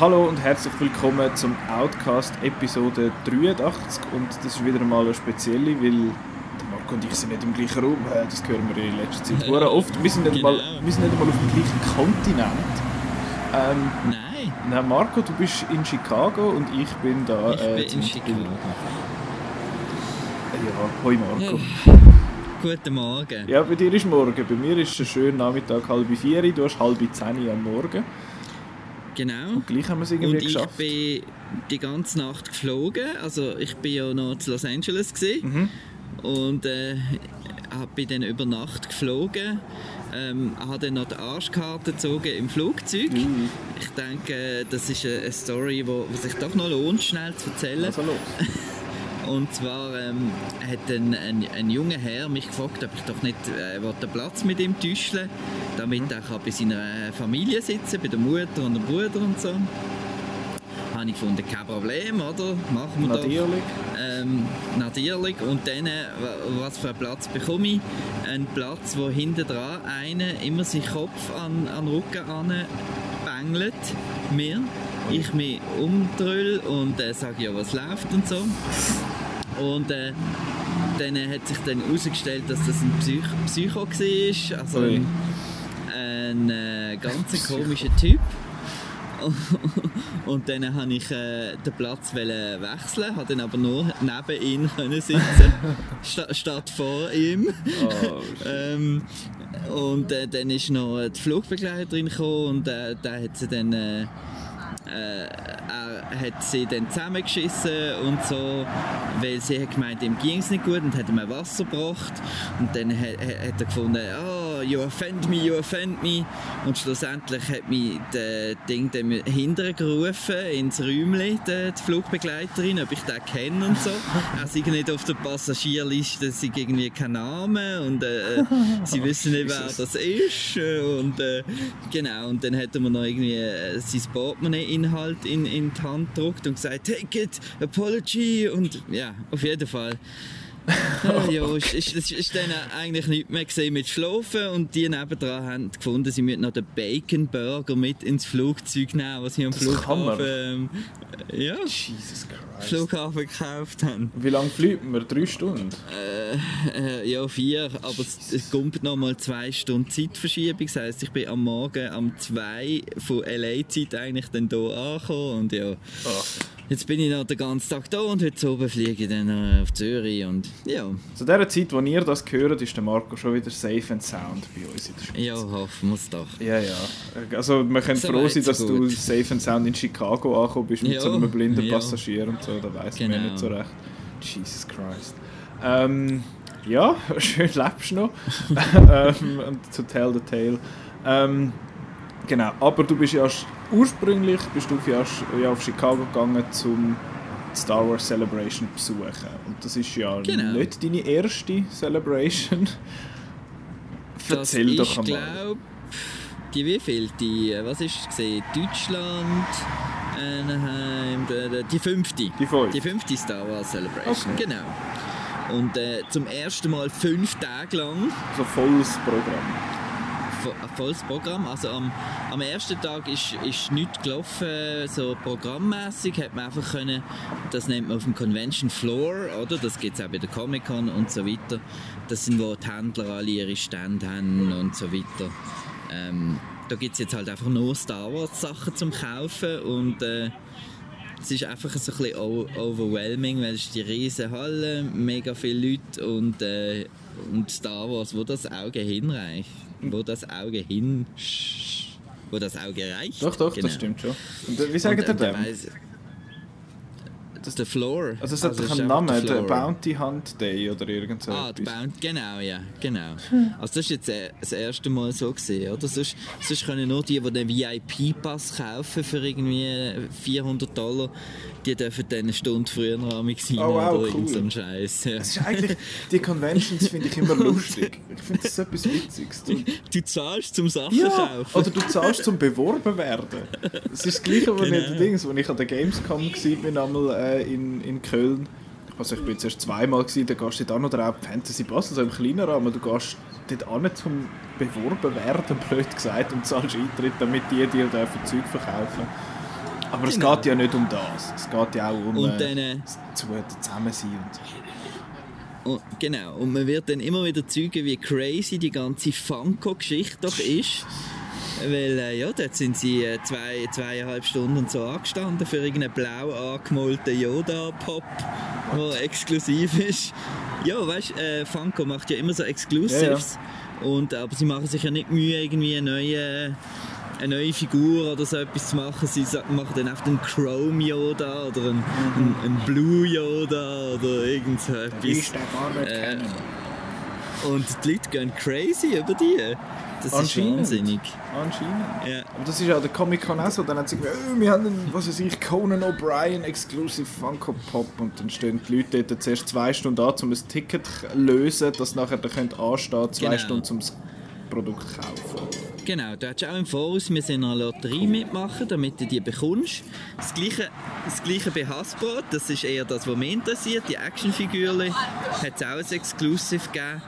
Hallo und herzlich willkommen zum Outcast Episode 83 und das ist wieder mal eine spezielle, weil Marco und ich sind nicht im gleichen Raum, Äh, das hören wir in letzter Zeit sehr oft. Wir sind, nicht mal, genau. wir sind nicht mal auf dem gleichen Kontinent. Ähm, Nein, na, Marco, du bist in Chicago und ich bin da ich äh, bin in Chicago. Ja, hoi Marco. Ja. Guten Morgen. Ja, bei dir ist morgen, bei mir ist es ein schöner Nachmittag, halb vier, du hast halb zehn am Morgen. Genau. Gleich haben wir es irgendwie Und ich geschafft. bin die ganze Nacht geflogen. Also ich bin ja noch zu Los Angeles gewesen. Mhm. und äh, bin dann über Nacht geflogen. Ähm, habe dann noch die Arschkarte gezogen im Flugzeug. Ui, Ich denke, das ist eine eine Story, die sich doch noch lohnt, schnell zu erzählen. Also los. Und zwar ähm, hat ein, ein, ein junger Herr mich gefragt, ob ich doch nicht äh, den Platz mit ihm täuscheln damit er kann bei seiner Familie sitzen bei der Mutter und dem Bruder und so. Habe ich gefunden, kein Problem, oder? Machen wir doch. Natürlich. Ähm, natürlich. Und dann, äh, wa- was für einen Platz bekomme ich? Einen Platz, wo hinten dran einer immer seinen Kopf an, an den Rücken bängelt, mir. Ich mich umdrüll und äh, sage, ja, was läuft und so. Und äh, dann hat sich dann herausgestellt, dass das ein Psych Psycho war. Also Ui. ein, ein äh, ganz komischer Typ. Und dann wollte ich äh, den Platz wechseln, habe dann aber nur neben ihm können sitzen, sta statt vor ihm. Oh. Ähm, und äh, dann ist noch die Flugbegleiterin gekommen und äh, der hat sie dann äh, er hat sie dann zusammengeschissen und so, weil sie hat gemeint, ihm ging es nicht gut und hat ihm Wasser gebracht. Und dann hat, hat er gefunden, oh, you offend me, you offend me und schlussendlich hat mich das Ding hinterher gerufen ins Räumchen, die, die Flugbegleiterin, ob ich den kenne und so. Er sei nicht auf der Passagierliste, sei irgendwie kein Name und äh, sie wissen nicht, wer das ist äh, und äh, genau, und dann hat er mir noch irgendwie äh, sein Portemonnaie-Inhalt in, in die Hand gedruckt und gesagt, take it, apology und ja, auf jeden Fall. Äh, ja, ist, das ist dann eigentlich nicht mehr gesehen mit Schlafen und die nebendran haben gefunden, sie müssen noch den Bacon Burger mit ins Flugzeug nehmen, was sie am Das. Flughafen, ähm, ja, Jesus Christ. Flughafen gekauft haben. Wie lange fliegt man? Drei Stunden? Äh, ja, vier, aber es, es kommt noch mal zwei Stunden Zeitverschiebung. Das heisst, ich bin am Morgen am 2 von LA-Zeit eigentlich dann hier angekommen und ja, Ah. Jetzt bin ich noch den ganzen Tag da und heute oben fliege ich dann äh, auf Zürich und ja, Zu der Zeit, wo ihr das hört, ist der Marco schon wieder safe and sound bei uns in der Schweiz. ja, hoffen wir es doch. Ja, ja. Also wir können So froh sein, dass du gut. safe and sound in Chicago angekommen bist mit Ja, so einem blinden ja. Passagier und so. Da man ja Genau. nicht so recht. Jesus Christ. Ähm, ja, schön lebst du noch. ähm, und to tell the tale. Ähm, genau, aber du bist ja ursprünglich bist du ja, auf Chicago gegangen zum Star Wars Celebration besuchen. Und das ist ja Genau. nicht deine erste Celebration. Das Erzähl doch ist, einmal. glaub, die wievielte? Äh, Was ist es gesehen? Deutschland, Anaheim, äh, die fünfte. Die fünfte. Die fünfte Star Wars Celebration, Okay. genau. Und äh, zum ersten Mal fünf Tage lang So volles Programm. Volles Programm. Also am, am ersten Tag ist, ist nichts gelaufen, so programmmäßig hat man einfach können, das nennt man auf dem Convention Floor, oder? Das gibt es auch bei der Comic Con und so weiter. Das sind, wo die Händler alle ihre Stände haben und so weiter. Ähm, da gibt es jetzt halt einfach nur Star Wars Sachen zum Kaufen und äh, es ist einfach so ein bisschen overwhelming, weil es ist die riesige Halle, mega viele Leute und, äh, und Star Wars, wo das Auge hinreicht. Wo das Auge hin... Wo das Auge reicht. Doch, doch, Genau. das stimmt schon. Und, äh, wie sagt Und, ihr der dem? weiss- Das der Floor. Also es hat doch es einen Namen, der Floor. Bounty Hunt Day oder irgend so Ah, etwas. Bounty, genau, ja, genau. Also das ist jetzt äh, das erste Mal so gesehen, oder? Sonst, sonst können nur die, die den VIP-Pass kaufen für irgendwie 400 Dollar, die dürfen dann eine Stunde früher noch am sein Oh, wow, oder cool. irgend so ein Scheiß. Ja. Es ist eigentlich, die Conventions finde ich immer lustig. Ich finde das etwas Witziges. Du, Du zahlst zum Sachen ja, kaufen. oder du zahlst zum beworben werden. Das ist das Gleiche, was Genau. ich, Dings, als ich an der Gamescom war, bin einmal äh, in, in Köln. Also ich bin jetzt erst zweimal gewesen, da gehst du dort an oder auch Fantasy Basel, so im kleinen Rahmen, du gehst dort an zum beworben werden, blöd gesagt, und zahlst Eintritt, damit die dir dürfen Zeug verkaufen Aber es Genau. geht ja nicht um das. Es geht ja auch um Und äh, dann, äh, zu zusammen sein und so. Und, genau, und man wird dann immer wieder zeugen, wie crazy die ganze Funko-Geschichte doch ist. Weil, äh, ja, dort sind sie äh, zwei, zweieinhalb Stunden und so angestanden für irgendeinen blau angemalten Yoda-Pop, der exklusiv ist. Ja, weißt du, äh, Funko macht ja immer so Exclusives. Und, aber sie machen sich ja nicht Mühe, irgendwie eine neue, eine neue Figur oder so etwas zu machen. Sie machen dann einfach einen Chrome Yoda oder einen, einen, einen Blue Yoda oder irgend so etwas. Ist der gar nicht Äh, kennen. Und die Leute gehen crazy über die. Das ist wahnsinnig. Anscheinend. Ja. Aber das ist ja der Comic-Con auch so. Dann hat sie gesagt, äh, wir haben einen, was weiß ich, Conan O'Brien Exclusive Funko Pop. Und dann stehen die Leute dort zuerst zwei Stunden an, um ein Ticket zu lösen, das nachher dann anstehen, zwei Genau. Stunden, um das Produkt zu kaufen. Genau, du hättest auch im Voraus müssen in einer Lotterie mitmachen, damit du die bekommst. Das gleiche, das gleiche bei Hasbro, das ist eher das, was mich interessiert. Die Actionfigürchen hat es auch ein Exclusive gegeben.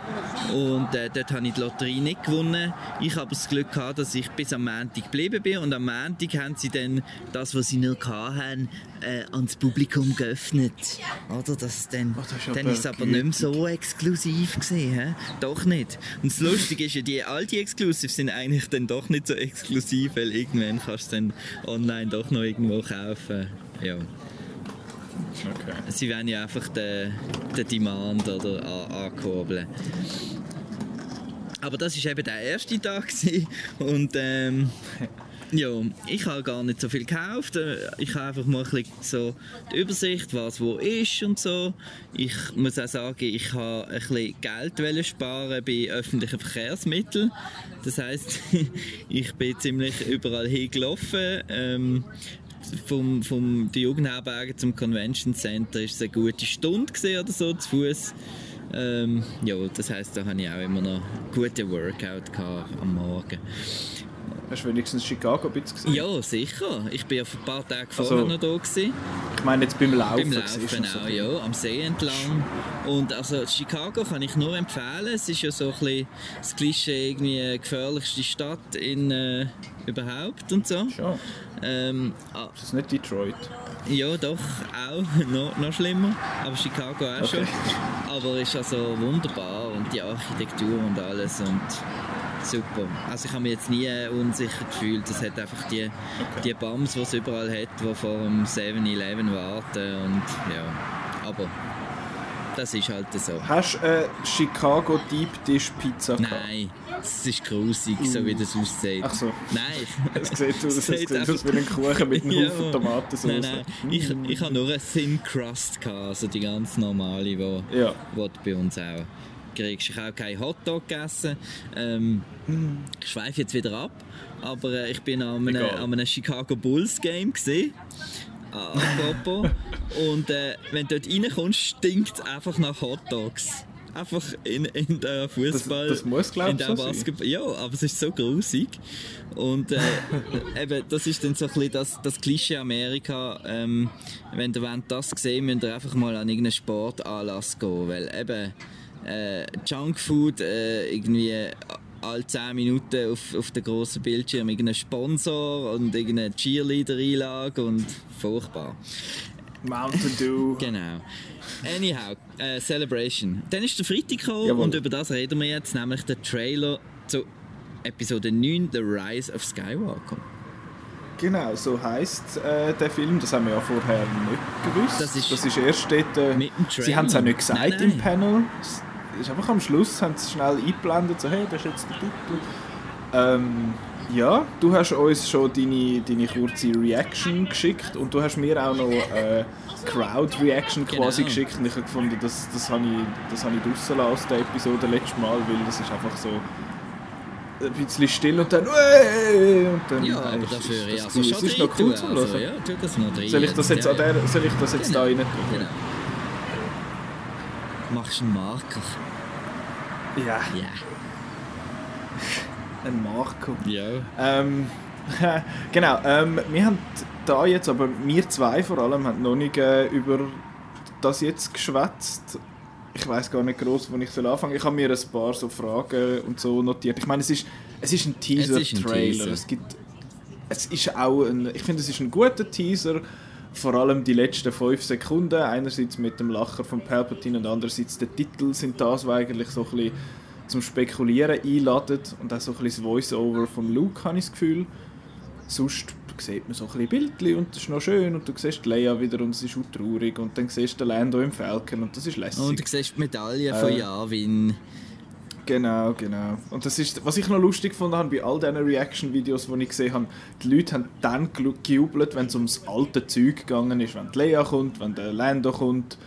Und äh, dort habe ich die Lotterie nicht gewonnen. Ich habe das Glück gehabt, dass ich bis am Montag geblieben bin. Und am Montag haben sie dann das, was sie noch hatten, äh, ans Publikum geöffnet. Oder? Das dann, Oh, das ist aber dann ist es aber nicht mehr so exklusiv gesehen? Doch nicht. Und das Lustige ist ja, die, all die Exclusives sind eigentlich dann doch nicht so exklusiv, weil irgendwann kannst du dann online doch noch irgendwo kaufen. Ja. Okay. Sie wollen ja einfach den, den Demand oder an, ankurbeln. Aber das war eben der erste Tag und ähm, ja, ich habe gar nicht so viel gekauft. Äh, Ich habe einfach mal ein so die Übersicht, was wo ist und so. Ich muss auch sagen, ich habe ein Geld sparen bei öffentlichen Verkehrsmitteln. Das heißt, ich bin ziemlich überall hingelaufen. Ähm, vom, vom Jugendherberge zum Convention Center ist es eine gute Stunde oder so zu Fuß. Ähm, ja, das heißt, da habe ich auch immer noch guten Workout am Morgen. Hast du wenigstens Chicago ein bisschen gesehen? Ja, sicher. Ich bin ja vor ein paar Tagen Also, vorher noch da gewesen. Ich meine jetzt beim Laufen. Beim Laufen so auch, viel. ja, am See entlang. Und also Chicago kann ich nur empfehlen. Es ist ja so ein bisschen das Klischee, irgendwie gefährlichste Stadt in, äh, überhaupt und so. Schon. Ähm, ah, Ist das nicht Detroit? Ja, doch, auch. noch, noch schlimmer. Aber Chicago auch Okay. schon. Aber ist also wunderbar und die Architektur und alles und super. Also ich habe mich jetzt nie unsicher gefühlt. Es hat einfach die, die Bums, die es überall hat, die vor dem 7-Eleven warten und ja. Aber das ist halt so. Hast du äh, Chicago Deep Dish Pizza gehabt? Nein, es ist grusig, so wie das aussieht. Ach so. Nein. Es sieht aus, es sieht aus wie ein Kuchen mit einem Ja. Haufen Tomatensauce. Nein, nein. Ich, ich habe nur eine Thin Crust, gehabt, also die ganz normale, die Ja. du bei uns auch kriegst. Ich habe auch keinen Hotdog gegessen. Ähm, ich schweife jetzt wieder ab, aber äh, ich bin an einem, an einem Chicago Bulls Game gesehen. Apropos. Und äh, wenn du dort reinkommst, stinkt es einfach nach Hotdogs. Einfach in, in der Fußball. Das- das muss, glaub in ich, so. Basketball. Ja, aber es ist so grusig. Und äh, eben, das ist dann so ein bisschen das, das Klischee Amerika. Ähm, wenn ihr wollt das sehen müsst ihr einfach mal an irgendeinen Sportanlass gehen. Weil eben äh, Junkfood äh, irgendwie alle 10 Minuten auf, auf dem grossen Bildschirm irgendein Sponsor und irgendeine Cheerleader-Einlage und furchtbar. Mountain Dew. Genau. Anyhow, äh, Celebration. Dann ist der Freitag gekommen Jawohl. und über das reden wir jetzt, nämlich der Trailer zu Episode 9, The Rise of Skywalker. Genau, so heisst äh, der Film. Das haben wir ja vorher nicht gewusst. Das ist- das ist erst dort. Äh, Mit dem sie haben es auch nicht gesagt Nein, nein. im Panel. Ist einfach am Schluss haben sie schnell eingeblendet, so hey, das ist jetzt der Titel. Ähm, ja, du hast uns schon deine, deine kurze Reaction geschickt und du hast mir auch noch äh, Crowd-Reaction quasi Genau. geschickt und ich habe gefunden, das, das habe ich, das habe ich draussen aus der Episode letztes Mal, weil das ist einfach so ein bisschen still und dann und dann Ja, aber ist- dafür ist das also Es ist noch cool zu also, hören. ja, das. Soll ich das jetzt, an der, soll ich das jetzt Genau, da rein tun? Genau. Machst du einen Marker? Ja, Ja. ein Marco. Ja. Ähm, genau, ähm, wir haben da jetzt, aber wir zwei vor allem, haben noch nicht äh, über das jetzt geschwätzt. Ich weiß gar nicht groß, wo ich soll anfangen. Ich habe mir ein paar so Fragen und so notiert. Ich meine, es ist, es ist ein Es Teaser-Trailer. Teaser. Es gibt es ist auch ein, ich finde, es ist ein guter Teaser, vor allem die letzten fünf Sekunden, einerseits mit dem Lacher von Palpatine und andererseits der Titel sind das, was eigentlich so ein bisschen zum Spekulieren einladen und auch so ein bisschen das Voice-Over von Luke, habe ich das Gefühl. Sonst sieht man so ein bisschen Bildchen und das ist noch schön und du siehst Leia wieder und es ist auch traurig und dann siehst du Lando im Falcon und das ist lässig. Und du siehst die Medaille von äh, Yavin. Genau, genau. Und das ist, was ich noch lustig fand habe bei all diesen Reaction-Videos, die ich gesehen habe, die Leute haben dann gejubelt, wenn es ums alte Zeug gegangen ist, wenn die Leia kommt, wenn der Lando kommt,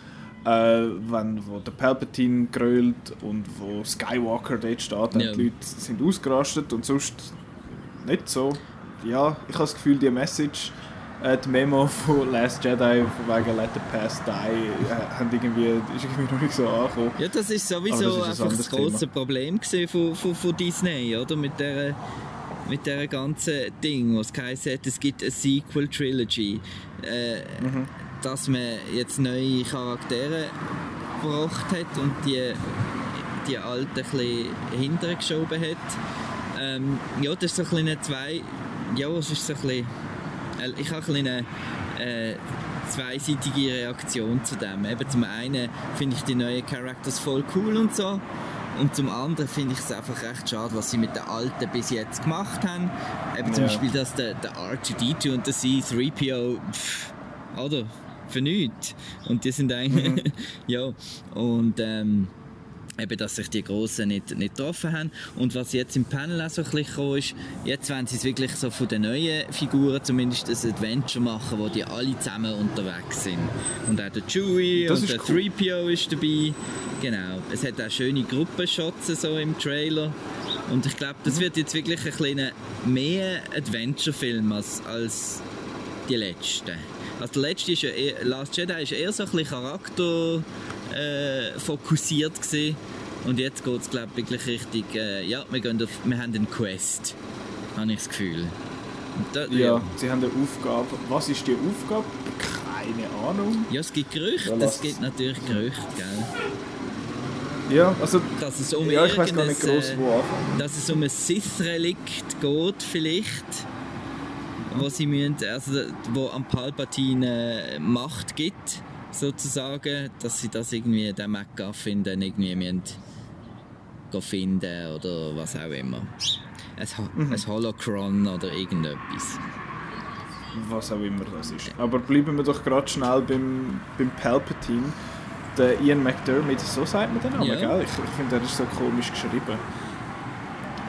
äh, wenn wo der Palpatine grölt und wo Skywalker dort steht, dann ja. die Leute sind ausgerastet und sonst nicht so. Ja, ich habe das Gefühl, die Message äh, die Memo von Last Jedi wegen Let the Past Die äh, haben irgendwie, ist irgendwie noch nicht so angekommen. Ja, das ist sowieso das ist einfach das große Problem von, von, von Disney, oder? Mit der mit der ganzen Ding, was geheißen hat, es gibt eine Sequel Trilogy, äh, mhm. dass man jetzt neue Charaktere gebracht hat und die die alten ein bisschen hintergeschoben hat. Ähm, ja, das ist so ein bisschen zwei, ja, es ist so ein bisschen ich habe eine äh, zweiseitige Reaktion zu dem. Eben zum einen finde ich die neuen Characters voll cool und so. Und zum anderen finde ich es einfach recht schade, was sie mit den alten bis jetzt gemacht haben. Eben zum ja. Beispiel, dass der, der R2D2 und der C3PO, pff, oder? Für nichts. Und die sind eigentlich. Mhm. ja. Und ähm, eben, dass sich die Grossen nicht, nicht getroffen haben. Und was jetzt im Panel auch so ein bisschen ist, jetzt wollen sie es wirklich so von den neuen Figuren zumindest ein Adventure machen, wo die alle zusammen unterwegs sind. Und auch der Chewie das und der cool. 3PO ist dabei. Genau. Es hat auch schöne Gruppenshots so im Trailer. Und ich glaube, das wird jetzt wirklich ein kleiner mehr Adventure-Film als, als die letzten. Also der letzte ist ja eher, Last Jedi ist eher so ein bisschen Charakter äh, fokussiert gewesen. Und jetzt geht es, glaube ich, wirklich richtig, äh, ja, wir, gehen auf, wir haben eine Quest, habe ich das Gefühl. Da, ja, ja, sie haben eine Aufgabe. Was ist die Aufgabe? Keine Ahnung. Ja, es gibt Gerüchte, ja, es gibt natürlich Gerüchte, gell? Ja, also dass es um ja, ich weiß gar nicht groß, wo anfangen. Dass es um ein Sith-Relikt geht vielleicht, wo sie müssen, also wo am Palpatine äh, Macht gibt sozusagen, dass sie das irgendwie, den MacGuffin dann irgendwie müssen finden oder was auch immer. Ein, mhm. ein Holocron oder irgendetwas. Was auch immer das ist. Aber bleiben wir doch gerade schnell beim, beim Palpatine. Der Ian McDermott, so sagt man den Namen, ja. gell? Ich, ich finde, der ist so komisch geschrieben.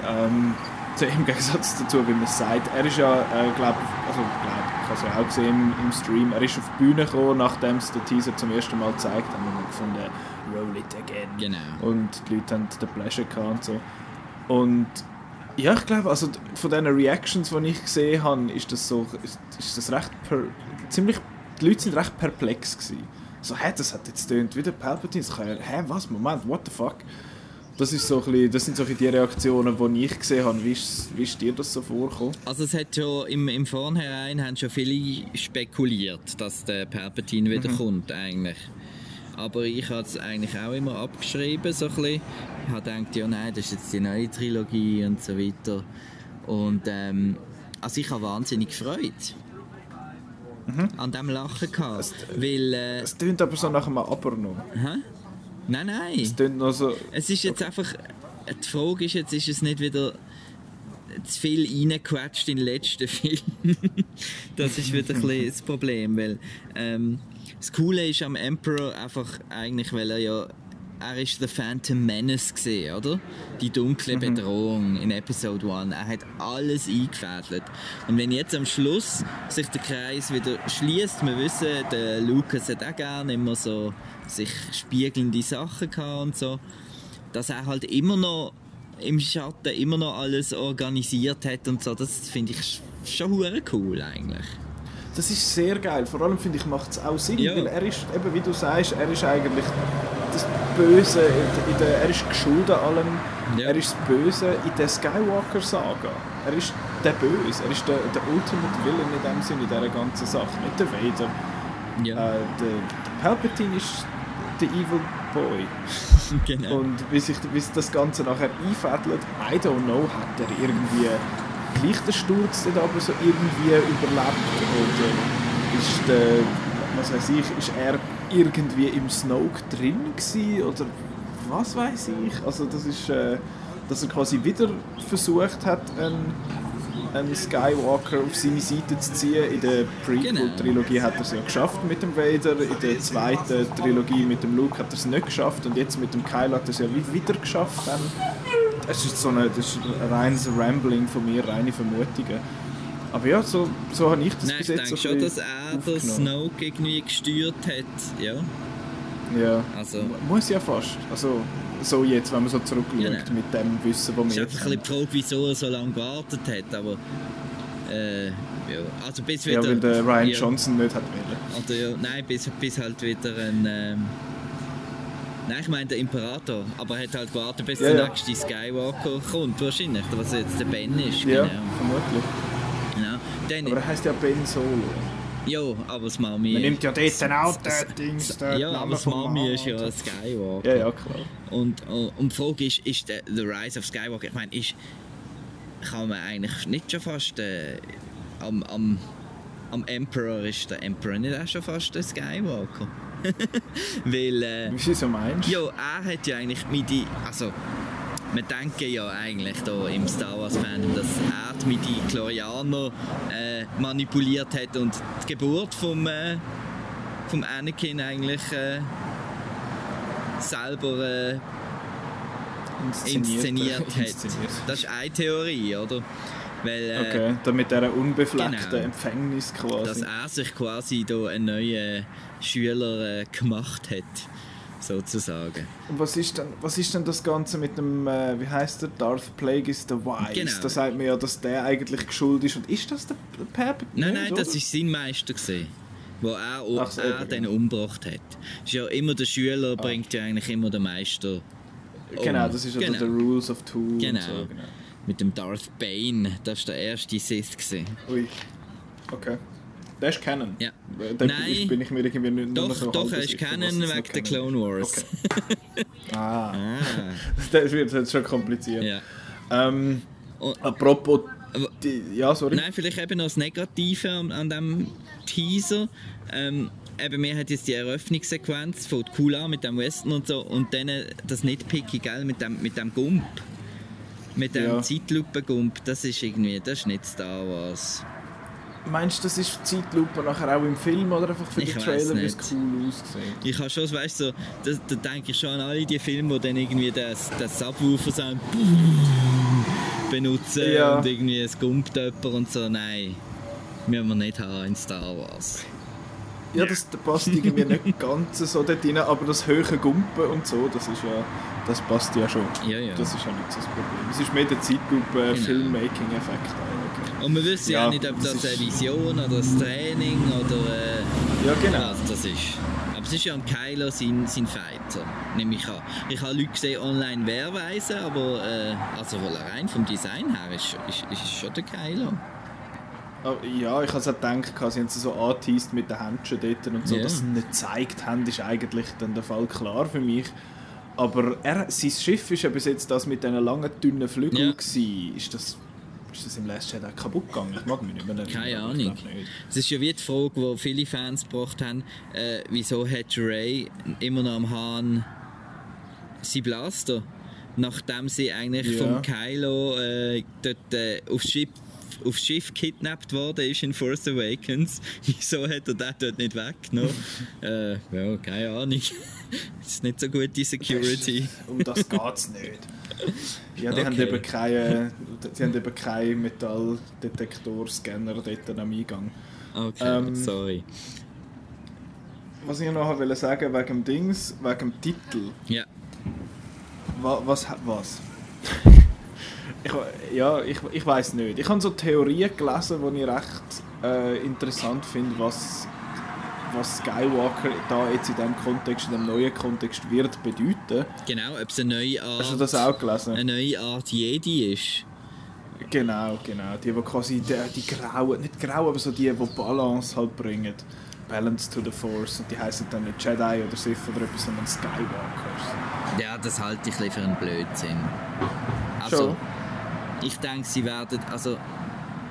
Ähm, im Gegensatz dazu, wie man es sagt. Er ist ja, äh, glaube also glaub, ich habe es ja auch gesehen im, im, Stream, er ist auf die Bühne gekommen, nachdem es der Teaser zum ersten Mal gezeigt haben und gefunden, roll it again. Genau. Und die Leute haben den Pleasure gehabt und so. Und ja, ich glaube, also von den Reactions, die ich gesehen habe, ist das so, ist, ist das recht, per, ziemlich, die Leute sind recht perplex gewesen. So, hä, das hat jetzt tönt wie der Palpatine. Hä, was, Moment, what the fuck? Das, ist so bisschen, das sind so die Reaktionen, die ich gesehen habe. Wie ist, wie ist dir das so vorgekommen? Also es hat schon im, im Vornherein haben schon viele spekuliert, dass der Palpatine wieder mhm. kommt eigentlich. Aber ich habe es eigentlich auch immer abgeschrieben, so ein bisschen. Ich habe gedacht, ja nein, das ist jetzt die neue Trilogie und so weiter. Und ähm, also ich habe wahnsinnig gefreut. Mhm. An diesem Lachen gehabt. Es, weil, äh, es klingt aber so nach einem Aber noch. Hä? Nein, nein. Es noch so... Es ist jetzt einfach... Die Frage ist jetzt, ist es nicht wieder zu viel reingequetscht in den letzten Film? das ist wieder ein bisschen das Problem, weil ähm, das Coole ist am Emperor einfach eigentlich, weil er ja er ist der Phantom Menace gesehen, oder? Die dunkle mhm. Bedrohung in Episode 1. Er hat alles eingefädelt. Und wenn jetzt am Schluss sich der Kreis wieder schließt, wir wissen, der Lucas hat auch gerne immer so sich spiegelnde Sachen gehabt und so, dass er halt immer noch im Schatten immer noch alles organisiert hat und so, das finde ich schon cool eigentlich. Das ist sehr geil. Vor allem finde ich macht es auch Sinn, ja. weil er ist eben wie du sagst, er ist eigentlich das Böse, in der, er ist geschuldet allem. Ja. Er ist das Böse in der Skywalker Saga. Er ist der Böse, er ist der, der Ultimate Villain in dem Sinne in dieser ganzen Sache, nicht der Vader. Ja. Äh, der, der Palpatine ist der Evil Boy. genau. Und wie sich wie das Ganze nachher einfädelt, I don't know, hat er irgendwie gleich der Sturz dort aber so irgendwie überlebt? Oder ist der, was weiß ich, ist er irgendwie im Snoke drin gewesen? Oder was weiß ich? Also das ist, äh, dass er quasi wieder versucht hat, einen, einen Skywalker auf seine Seite zu ziehen. In der Prequel-Trilogie hat er es ja geschafft mit dem Vader, in der zweiten Trilogie mit dem Luke hat er es nicht geschafft und jetzt mit dem Kylo hat er es ja wieder geschafft. Dann. Es ist so eine, das ist ein reines Rambling von mir, reine Vermutungen. Aber ja, so, so habe ich das Nein, bis ich jetzt denke so schon, dass er den. Snoke irgendwie gesteuert hat. Ja, Ja. also... Muss ja fast. Also, so jetzt, wenn man so zurückschaut, Genau. mit dem Wissen, was Es ist wir einfach ein jetzt bisschen die Frage, wieso er so lange gewartet hat, aber... Äh, ja, also bis Ja, wieder... weil der Ryan ja, Johnson nicht hat wollen. Oder ja, nein, bis, bis halt wieder ein... Ähm, nein, ich meine der Imperator, aber er hat halt gewartet, bis Ja, der ja. nächste Skywalker kommt, wahrscheinlich, was jetzt der Ben ist, Ja, genau. vermutlich. genau. Dann, Aber er heißt ja Ben Solo. Ja, aber das Mami... Man nimmt ja dort ein Auto-Dings, dort Ja, aber das Mami ist ja ein Skywalker. Ja, ja, klar. Und, und, und die Frage ist, ist der, The Rise of Skywalker, ich meine, ist, kann man eigentlich nicht schon fast äh, am, am, am Emperor, ist der Emperor nicht auch schon fast ein Skywalker? Weil, äh, Wie du so meinst? ja, er hat ja eigentlich mit die, also, wir denken ja eigentlich da im Star Wars Fandom, dass er die Midi-Chlorianer äh, manipuliert hat und die Geburt vom, äh, vom Anakin eigentlich äh, selber äh, inszeniert hat. Inszeniert. Das ist eine Theorie, oder? Weil, äh, Okay, damit er unbefleckten Genau. Empfängnis quasi. dass er sich quasi da einen neuen Schüler äh, gemacht hat, sozusagen. Und was ist, denn, was ist denn das Ganze mit dem, äh, wie heißt der, Darth Plagueis the Wise? Genau. Da sagt man ja, dass der eigentlich geschuld ist. Und ist das der Perp? Nein, nein, oder? das war sein Meister, gewesen, wo er, Ach so, er den genau. umgebracht hat. Ist ja immer der Schüler bringt ja eigentlich immer den Meister Genau, um. das ist ja Genau. The Rules of Two Genau. so. Genau. mit dem Darth Bane. Das war der erste Sith. Gewesen. Ui, okay. Der ist Canon? Ja. Da Nein. bin ich mir irgendwie nicht Doch, so doch, er ist was Canon wegen der Clone Wars. ist. Ah, Ah, das wird jetzt schon kompliziert. ja. Ähm, Und- apropos, die, ja, sorry. Nein, vielleicht eben noch das Negative an, an diesem Teaser. Ähm, eben, mir hat jetzt die Eröffnungssequenz von Kula mit dem Western und so und dann äh, das Nitpicky, gell, mit dem, mit dem Gump. Mit dem Ja. Zeitlupe-Gump, das ist irgendwie, das ist nicht Star Wars. Meinst du, das ist Zeitlupe nachher auch im Film oder einfach für Ich die weiss Trailer, wie es cool aussieht? Ich habe schon, weißt du, so, da, da denke ich schon an alle die Filme, wo dann irgendwie das, das Subwoofer-Sound benutzen Ja. und irgendwie ein Gumptöpper und so. Nein, müssen wir nicht haben in Star Wars. Ja, das passt irgendwie nicht ganz so dort rein, aber das hohe Gumpen und so, das ist ja, das passt ja schon. Ja, ja. Das ist ja nicht so das Problem. Es ist mehr der Zeitlupe-Filmmaking-Effekt eigentlich. Und wir wissen ja, Ja, nicht, ob das eine Vision oder das Training oder äh, Ja, genau. was das ist. Aber es ist ja ein Kylo sein, sein Fighter, nehme ich an. Ich habe Leute gesehen online, wer weiss, aber äh, also rein vom Design her ist, ist, ist es schon der Kylo. Ja, ich habe es auch gedacht, sie haben es so angeteased mit den Händchen dort und so, Ja. dass sie nicht gezeigt haben, ist eigentlich dann der Fall klar für mich. Aber er, sein Schiff ist ja bis jetzt das mit diesen langen, dünnen Flügeln. Gewesen. Ist das, ist das im Last Jedi kaputt gegangen? Ich mag mich nicht mehr erinnern, Keine Ahnung. Es ist ja wie die Frage, die viele Fans gebracht haben, äh, wieso hat Ray immer noch am Hahn sein Blaster, nachdem sie eigentlich Ja. vom Kylo äh, dort äh, aufs Schiff aufs Schiff gekidnappt worden ist in Force Awakens. Wieso hat er den dort nicht weggenommen? äh, ja, keine Ahnung. Das ist nicht so gute Security. Um das geht es nicht. Ja, die haben Okay. eben keine, die haben eben keinen Metalldetektorscanner dort am Eingang. Okay, Ähm, sorry. Was ich noch wollte sagen wegen dem Dings, wegen dem Titel. Ja, Was? Was? was? ich, ja, ich, ich weiß nicht. Ich habe so Theorien gelesen, die ich recht äh, interessant finde, was, was Skywalker da jetzt in diesem Kontext, in dem neuen Kontext wird bedeuten. genau, ob es eine neue Art, Hast du das auch gelesen? eine neue Art Jedi ist. Genau, genau. Die, die quasi die, die grauen, nicht grau, aber so die, die Balance halt bringen. Balance to the Force. Und die heißen dann nicht Jedi oder Sith oder etwas, sondern Skywalkers. Ja, das halte ich für einen Blödsinn. Also, Schon? ich denke, sie werden, also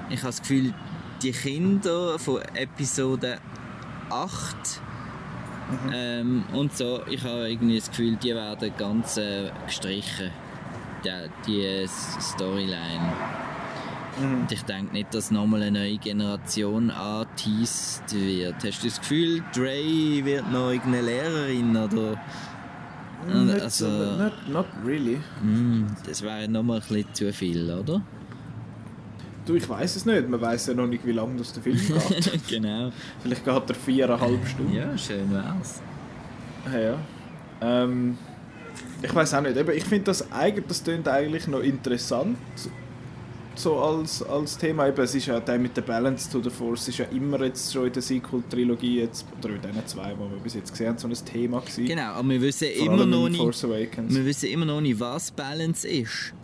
ich habe das Gefühl, die Kinder von Episode 8 mhm. ähm, und so, ich habe irgendwie das Gefühl, die werden ganz äh, gestrichen, die, die Storyline. Mhm. Und ich denke nicht, dass nochmal eine neue Generation angeteased wird. Hast du das Gefühl, Dre wird noch irgendeine Lehrerin oder... Nicht, also, not, not really. Mm, das wäre nochmal ein bisschen zu viel, oder? Du, ich weiß es nicht. Man weiß ja noch nicht, wie lange das der Film geht. genau. Vielleicht geht er viereinhalb Stunden. Ja, schön wär's. Ja, ja. Ähm, ich weiß auch nicht. ich finde das eigentlich, das klingt eigentlich noch interessant so als, als Thema. Eben, es ist ja der mit der Balance to the Force ist ja immer jetzt schon in der Sequel-Trilogie jetzt, oder in den zwei, die wir bis jetzt gesehen haben, so ein Thema gewesen. Genau, aber wir wissen, immer noch, nicht, wir wissen immer noch nicht, was Balance ist.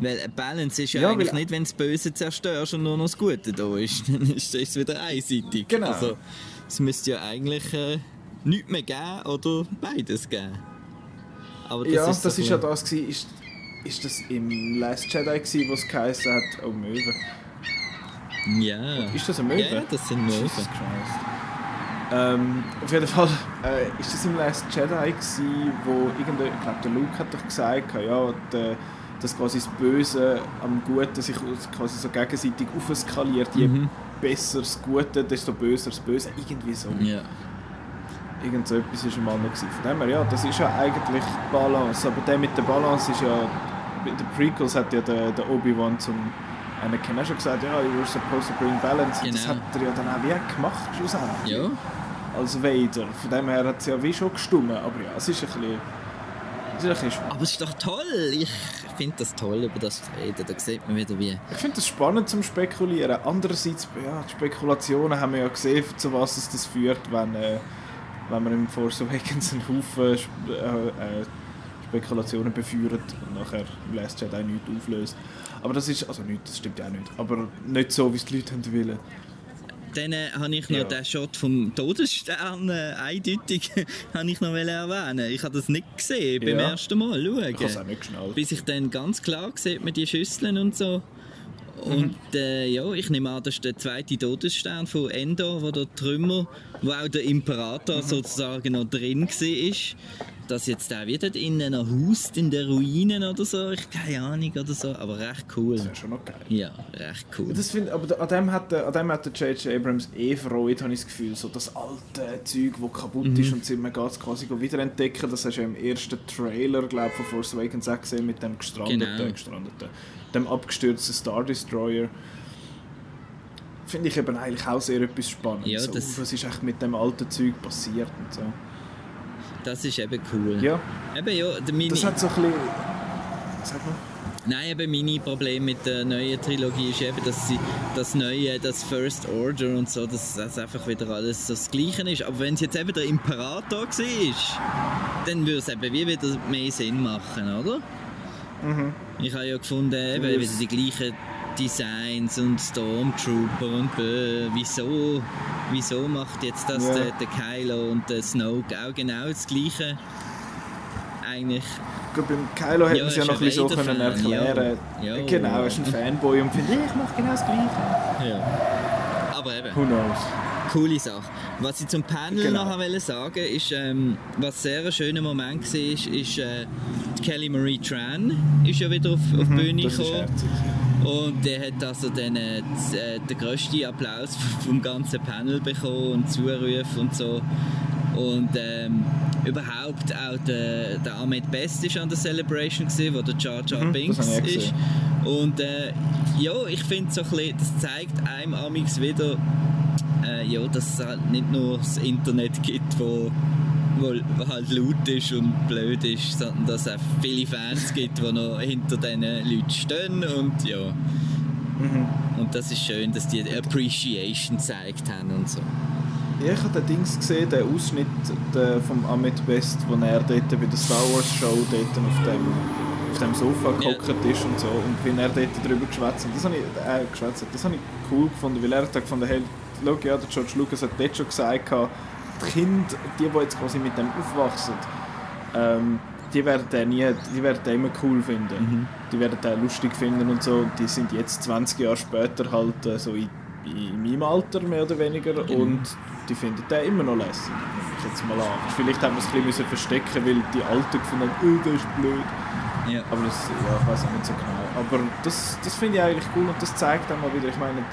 Weil Balance ist ja, ja eigentlich nicht, wenn das Böse zerstörst und nur noch das Gute da ist. Dann ist es wieder einseitig. Genau. Also, es müsste ja eigentlich äh, nichts mehr geben oder beides geben. Aber das ja, ist das ist ja das gewesen, ist, ist das im Last Jedi gewesen, wo es geheißen hat, oh Möwe? Ja. Ist das ein Möwe? Ja, das sind Möwe. Jesus Christ. Ähm, auf jeden Fall äh, ist das im Last Jedi gewesen, wo irgendein, ich glaube der Luke hat doch gesagt, ja, der, dass quasi das Böse am Guten sich quasi so gegenseitig aufskaliert. Je mhm. besser das Gute, desto böser das Böse. Irgendwie so. Ja. Irgend so etwas war mal noch. Von dem her, ja, das ist ja eigentlich Balance. Aber der mit der Balance ist ja... In den Prequels hat ja der, der Obi-Wan zum Anakin auch schon gesagt, ja, you were supposed to bring balance. Genau. Das hat er ja dann auch wie gemacht, schlussendlich. Ja. Als Vader. Von dem her hat es ja wie schon gestummen. Aber ja, es ist ein bisschen... Es ist ein bisschen aber es ist doch toll! Ich finde das toll, über das zu reden. Da sieht man wieder, wie... Ich finde das spannend zum Spekulieren. Andererseits, ja, die Spekulationen haben wir ja gesehen, zu was es das führt, wenn... Äh, wenn man im Force Awakens einen Haufen äh, äh, Spekulationen beführt und nachher im Last Jedi nichts auflöst. Aber das ist, also nichts, das stimmt ja auch nicht, aber nicht so, wie es die Leute wollen. Dann äh, habe ich noch ja. den Shot vom Todesstern äh, eindeutig ich noch erwähnen. Ich habe das nicht gesehen beim ja. ersten Mal schauen. Ich habe auch nicht geschnallt. Bis ich dann ganz klar sieht man die Schüsseln und so. Und äh, ja, ich nehme an, das ist der zweite Todesstern von Endor, wo der Trümmer, wo auch der Imperator mhm. sozusagen noch drin war. Dass jetzt der wieder in einer Haus in den Ruinen oder so, ich keine Ahnung oder so, aber recht cool. Das wäre schon noch geil. Ja, recht cool. Das find, aber an dem hat der, an dem hat der J.J. Abrams eh Freude, habe ich das Gefühl. So das alte Zeug, das kaputt mhm. ist und man geht es quasi wiederentdecken. Das hast du ja im ersten Trailer, glaube von Force Awakens auch gesehen, mit dem gestrandeten, genau. gestrandeten dem abgestürzten Star Destroyer. Finde ich eben eigentlich auch sehr etwas Spannendes. Ja, das so, was ist echt mit dem alten Zeug passiert und so. Das ist eben cool. Ja. Eben, ja der das hat so ein bisschen... Sag mal. Nein, eben meine Problem mit der neuen Trilogie ist eben, dass sie das neue, das First Order und so, dass das einfach wieder alles so das Gleiche ist. Aber wenn es jetzt eben der Imperator war, dann würde es eben wie wieder mehr Sinn machen, oder? Mhm. Ich habe ja gefunden, eben wieder die gleichen Designs und Stormtrooper und äh, wieso, wieso macht jetzt das ja. der, der Kylo und der Snoke auch genau das gleiche? Eigentlich. Gut, beim Kylo hätten ja, sie ja noch ein so können erklären ja. ja. Genau, er ist ein Fanboy und findet, ich mache genau das gleiche. Ja. Aber eben. Who knows? coole Sache. Was ich zum Panel genau. nachher sagen ist, ähm, was sehr ein schöner Moment war, ist, ist äh, Kelly Marie Tran ist ja wieder auf, auf die mhm, Bühne gekommen. Und der hat also dann äh, äh, den grössten Applaus vom ganzen Panel bekommen und Zurufe und so. Und ähm, überhaupt auch der, der Ahmed Best ist an der Celebration gewesen, wo der Jar Jar mhm, Binks ist. Und äh, ja, ich finde so ein bisschen, das zeigt einem Amix wieder, äh, ja, dass es halt nicht nur das Internet gibt, wo, wo halt laut ist und blöd ist, sondern dass es auch viele Fans gibt, die noch hinter diesen Leuten stehen und ja. Mhm. Und das ist schön, dass die Appreciation gezeigt haben und so. Ja, ich habe den Dings gesehen, den Ausschnitt der, vom Ahmed Best, wo er dort bei der Star Wars Show dort auf dem, auf dem Sofa gehockt ja. ist und so und wie er dort darüber geschwätzt hat. Das habe ich, äh, geschwätzt, das habe ich cool gefunden, weil er hat gefunden, hey, schau, ja, der George Lucas hat dort schon gesagt, die Kinder, die, die jetzt quasi mit dem aufwachsen, ähm, die werden den nie, die werden den immer cool finden. Mhm. die werden den lustig finden und so. Die sind jetzt 20 Jahre später halt äh, so in, in meinem Alter mehr oder weniger Genau. und die finden den immer noch lässig. Ich jetzt mal an. Vielleicht haben wir es ein bisschen verstecken, weil die Alten gefunden haben, oh, der ist blöd. Ja. Aber das, ja, ich weiß auch nicht so genau. Aber das, das finde ich eigentlich cool und das zeigt dann mal wieder, ich meine,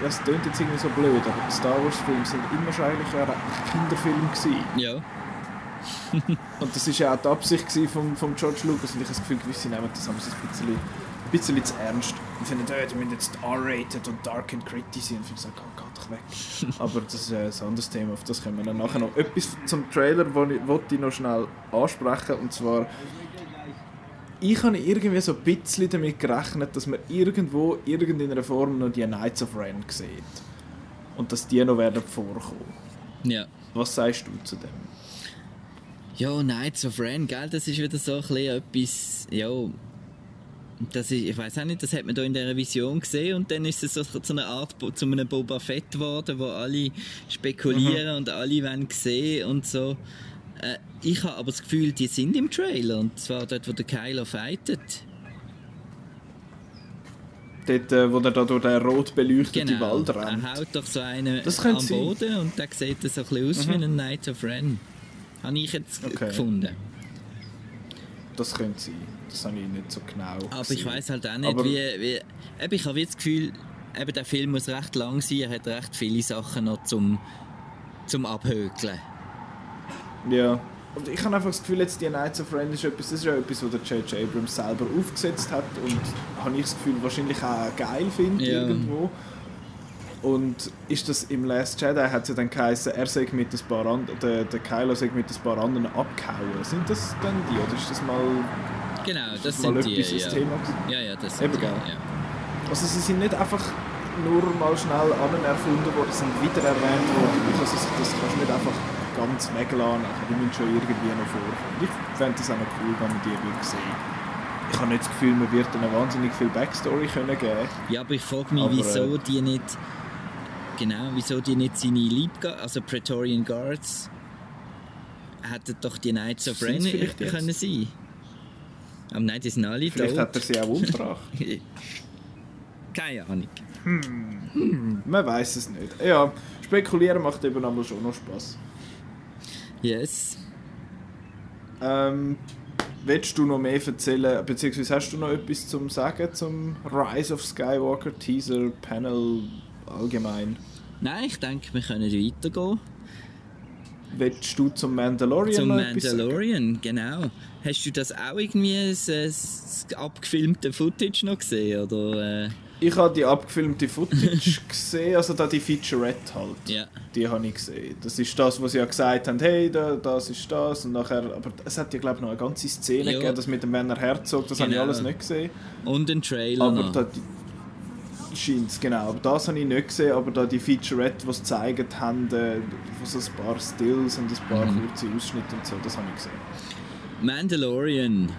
ja, es klingt jetzt irgendwie so blöd, aber die Star Wars Filme sind immer schon eigentlich ja Kinderfilme gewesen. ja. Und das war ja auch die Absicht vom, vom George Lucas und ich habe das Gefühl, gewisse nehmen das haben sie ein bisschen, ein bisschen zu ernst und finden, äh, die müssen jetzt R-rated und dark and gritty sein und ich sage, oh, geh doch weg. Aber das ist äh, ein anderes Thema, auf das können wir dann nachher noch. Etwas zum Trailer, das ich, ich noch schnell ansprechen und zwar ich habe irgendwie so ein bisschen damit gerechnet, dass man irgendwo, irgendeiner Form noch die Knights of Ren sieht. Und dass die noch werden vorkommen. ja. Was sagst du zu dem? Ja, Knights of Ren, gell, das ist wieder so ein bisschen etwas, ja, das ist, ich weiß auch nicht, das hat man da in dieser Vision gesehen und dann ist es so zu einer Art, zu einem Boba Fett geworden, wo alle spekulieren und alle wollen sehen und so. Äh, ich habe aber das Gefühl, die sind im Trailer und zwar dort, wo der Kylo fightet. Dort, äh, wo er da durch den rot beleuchteten Genau, Wald er rennt. haut doch so einen am sein. Mhm. Boden und der sieht so ein bisschen aus wie ein Knight of Ren. Habe ich jetzt Okay. gefunden. Das könnte sein. Das habe ich nicht so genau Aber ich gesehen. weiß halt auch nicht, Aber- wie, wie. Eben, ich habe jetzt das Gefühl, eben, der Film muss recht lang sein, er hat recht viele Sachen noch zum, zum Abhökeln. Ja. Und ich habe einfach das Gefühl, jetzt die Knights of Ren ist etwas, das ist ja etwas, was der J.J. Abrams selber aufgesetzt hat und habe ich das Gefühl, wahrscheinlich auch geil findet Ja. irgendwo. Und ist das im Last Jedi hat es ja dann geheißen, er sei mit ein paar anderen, der, der Kylo sei mit ein paar anderen abgehauen. Sind das dann die oder ist das mal, Genau, das mal sind die. etwas Ja. Thema ja, ja, das sind Eben, die. Ja. Also sie sind nicht einfach nur mal schnell anerfunden worden, sind wieder erwähnt worden. Also das das kannst du nicht einfach ganz weglassen. Die müssen schon irgendwie noch vorkommen. Ich fände das auch noch cool, wenn man die würde sehen. Ich habe nicht das Gefühl, man wird ihnen wahnsinnig viel Backstory können geben ja, aber ich frage mich, Aber, wieso äh, die nicht. Genau, wieso die nicht seine Liebga also Praetorian Guards, hätten doch die Knights of Ren jetzt? können sein. Aber nein, die sind alle Vielleicht tot. hat er sie auch umgebracht. Keine Ahnung. man weiß es nicht. Ja, spekulieren macht eben schon noch Spaß. Yes. Ähm, willst du noch mehr erzählen, beziehungsweise hast du noch etwas zum Sagen zum Rise of Skywalker Teaser Panel allgemein? Nein, ich denke, wir können weitergehen. Willst du zum Mandalorian Zum noch etwas sagen? Mandalorian, genau. Hast du das auch irgendwie, das, das abgefilmte Footage noch gesehen? Oder, äh, Ich habe die abgefilmte Footage gesehen, also da die Featurette halt. ja. Die habe ich gesehen. Das ist das, was sie ja gesagt haben, hey, da, das ist das und nachher, aber es hat ja glaube ich noch eine ganze Szene gegeben, das mit dem Werner Herzog, das habe ich Genau. alles nicht gesehen. Und ein Trailer Aber noch. da die, scheint's, genau. Aber das habe ich nicht gesehen, aber da die Featurette, die sie gezeigt haben, äh, so ein paar Stills und ein paar Mhm. kurze Ausschnitte und so, das habe ich gesehen. Mandalorian.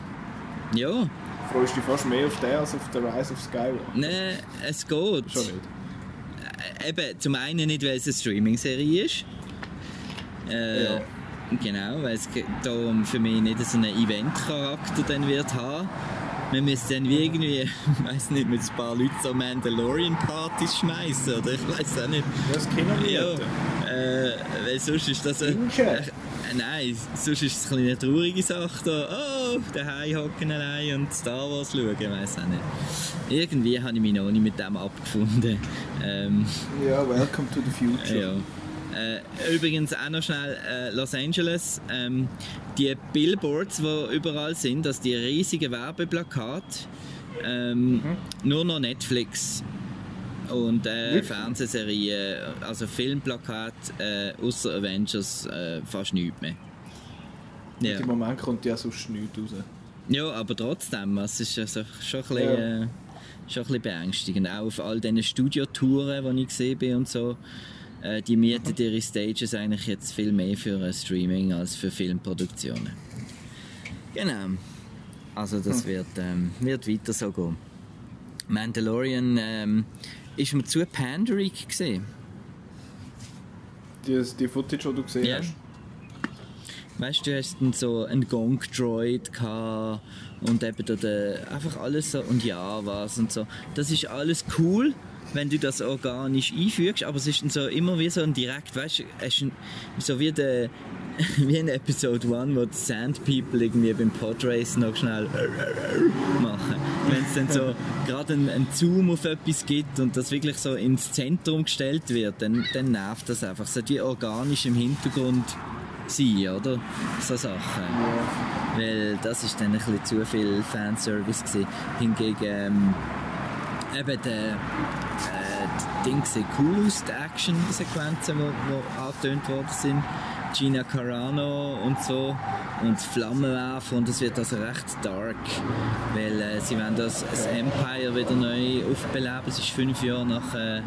Ja, Freust du dich fast mehr auf den als auf den Rise of Skywalker? ne, es geht. Schon nicht. Äh, Eben, zum einen nicht, weil es eine Streaming-Serie ist. Äh, Ja. Genau, weil es darum für mich nicht so einen Event-Charakter dann wird haben. Wir müssen dann wie irgendwie, ich weiß nicht, mit ein paar Leuten so Mandalorian-Partys schmeißen oder ich weiß auch nicht. Das Kino Ja, äh, weil sonst ist das ein, äh, Nein, sonst ist es eine traurige Sache da. Oh, daheim hocken allein und Star Wars schauen, weiß auch nicht. Irgendwie habe ich mich noch nicht mit dem abgefunden. Ähm, Ja, welcome to the future. ja. Äh, übrigens auch noch schnell äh, Los Angeles. Ähm, die Billboards, die überall sind, also die riesigen Werbeplakate, ähm, nur noch Netflix. Und äh? Fernsehserien, also Filmplakat, äh, außer Avengers, äh, fast nichts mehr. Ja. Im Moment kommt ja sonst nichts raus. ja, aber trotzdem, es ist also schon, ein bisschen, Ja. äh, schon ein bisschen beängstigend. Auch auf all diesen Studiotouren, die ich gesehen bin und so, äh, die mieten ihre Stages eigentlich jetzt viel mehr für äh, Streaming als für Filmproduktionen. Genau. Also das wird, ähm, wird weiter so gehen. Mandalorian ähm, ist mir zu panderig gesehen. Die, die Footage, die du gesehen Ja. hast. Weißt du, du hast so einen Gong-Droid gehabt und eben da der, einfach alles so und ja, was und so. Das ist alles cool, wenn du das organisch einfügst, aber es ist so immer wie so ein direkt, weißt du, es ist so wie der wie in Episode 1, wo die Sand People irgendwie beim Podrace noch schnell machen. Wenn es dann so gerade einen, einen Zoom auf etwas gibt und das wirklich so ins Zentrum gestellt wird, dann, dann nervt das einfach. Sollte wie organisch im Hintergrund sein, oder? So Sachen. Ja. Weil das ist dann ein bisschen zu viel Fanservice gewesen. Hingegen ähm, eben der äh, Dinge sehen cool aus, die Action-Sequenzen, die angetönt worden sind. Gina Carano und so und Flammenwerfer und es wird also recht dark, weil äh, sie wollen das, das Empire wieder neu aufbeleben. Es ist fünf Jahre nach, äh,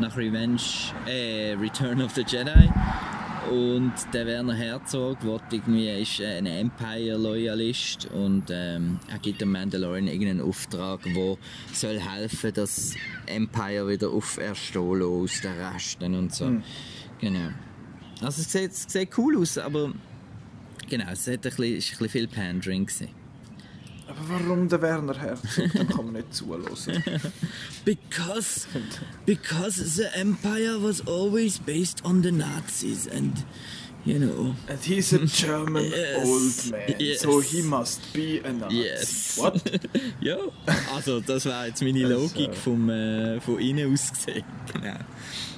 nach Revenge, äh, Return of the Jedi und der Werner Herzog wird irgendwie, ist ein Empire-Loyalist und ähm, er gibt dem Mandalorian irgendeinen Auftrag, der soll helfen, dass Empire wieder auferstehen aus den Resten und so. Mhm. Genau. Also es sieht, es sieht cool aus, aber genau, es hat ein bisschen, ist ein bisschen viel Pandering gewesen. Aber warum der Werner Herzog? Dann kann man nicht zulassen. Because, because the empire was always based on the Nazis and, you know... And he's a German Yes. old man, Yes. so he must be a Nazi. Yes. What? ja, also das wäre jetzt meine Das, Logik vom, äh, von innen aus gesehen. Genau.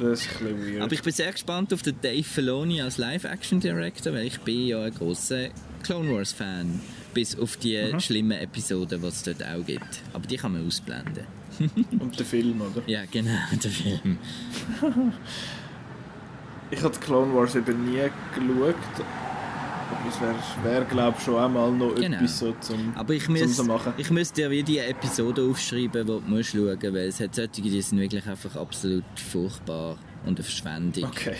Das ist ein weird. Aber ich bin sehr gespannt auf den Dave Filoni als Live-Action-Director, weil ich bin ja ein großer Clone Wars-Fan. Bis auf die Mhm. schlimmen Episoden, die es dort auch gibt. Aber die kann man ausblenden. Und der Film, oder? Ja, genau, der Film. Ich habe die Clone Wars eben nie geschaut. Aber es wäre, wär, glaube ich, schon einmal noch Genau. etwas so zum, Aber ich zum so müsste machen. ich müsst dir wie die Episode aufschreiben, die du musst schauen musst, weil es hat solche, die sind wirklich einfach absolut furchtbar und eine Verschwendung. Okay.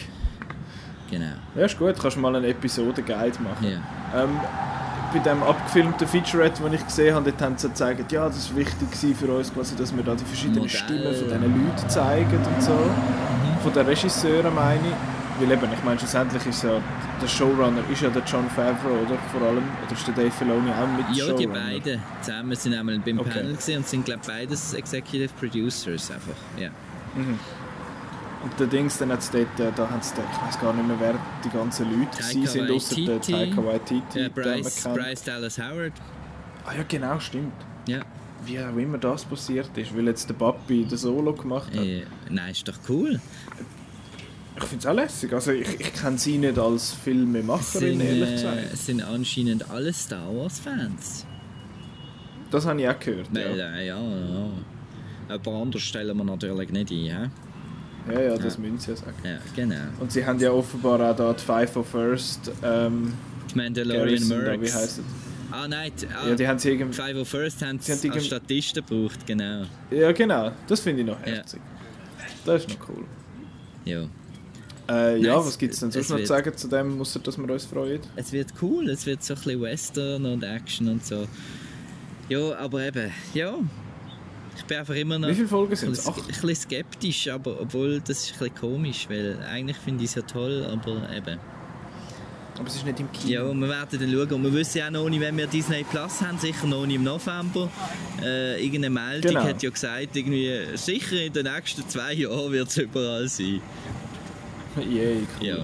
Genau. Ja, ist gut. Kannst du mal einen Episode-Guide machen. Ja. Ähm, bei dem abgefilmten Featurette, das ich gesehen habe, dort haben sie gezeigt, ja, das war wichtig für uns, quasi, dass wir da die verschiedenen Modell. Stimmen von diesen Leuten zeigen und so. Mhm. Von den Regisseuren meine ich. Weil eben, ich meine, schlussendlich ist ja, der Showrunner ist ja der John Favreau, oder? Vor allem. Oder ist der Dave Filoni auch mit Ja, Showrunner? die beiden zusammen sind einmal beim Okay. Panel gesehen und sind, glaube ich, beides Executive Producers einfach. Ja. Und der Dings, dann hat's dort, äh, da haben sie, ich weiß gar nicht mehr, wer die ganzen Leute Taika gewesen sind, außer der. Taika Waititi. Den Bryce, man kennt. Bryce Dallas Howard. Ah ja, genau, stimmt. Ja. Wie auch immer das passiert ist, weil jetzt der Papi den Solo gemacht hat. Äh, nein, ist doch cool. Ich finde es auch lässig. Also ich, ich kenne sie nicht als Filmemacherin, Sind, ehrlich äh, gesagt. sind anscheinend alle Star Wars Fans. Das habe ich auch gehört, Weil, ja. äh, ja, ja. Jemand anderes stellen wir natürlich nicht ein. hä? Ja, ja, das müssen sie ja sagen. Ja, genau. Und sie haben ja offenbar auch da die Five of First ähm, Mandalorian da, wie Mercs. heisst es? Ah nein, ah, Ja, die haben sie irgendwie... Five of First haben Sie haben als Statisten gebraucht, genau. Ja, genau. Das finde ich noch Ja. herzig. Das ist noch cool. Ja. Äh, ja, Nice. was gibt es denn sonst noch zu sagen zu dem, außer dass wir uns freuen? Es wird cool, es wird so ein bisschen Western und Action und so. Ja, aber eben, ja. Ich bin einfach immer noch Wie viele Folgen ein sind es? ein bisschen skeptisch, aber obwohl das ist ein bisschen komisch, weil eigentlich finde ich es ja toll, aber eben. Aber es ist nicht im Kino. Ja, wir werden dann schauen. Und wir wissen ja auch noch nicht, wenn wir Disney Plus haben, sicher noch nicht im November. Äh, irgendeine Meldung Genau. hat ja gesagt, irgendwie, sicher in den nächsten zwei Jahren wird es überall sein. Yay, cool. Ja.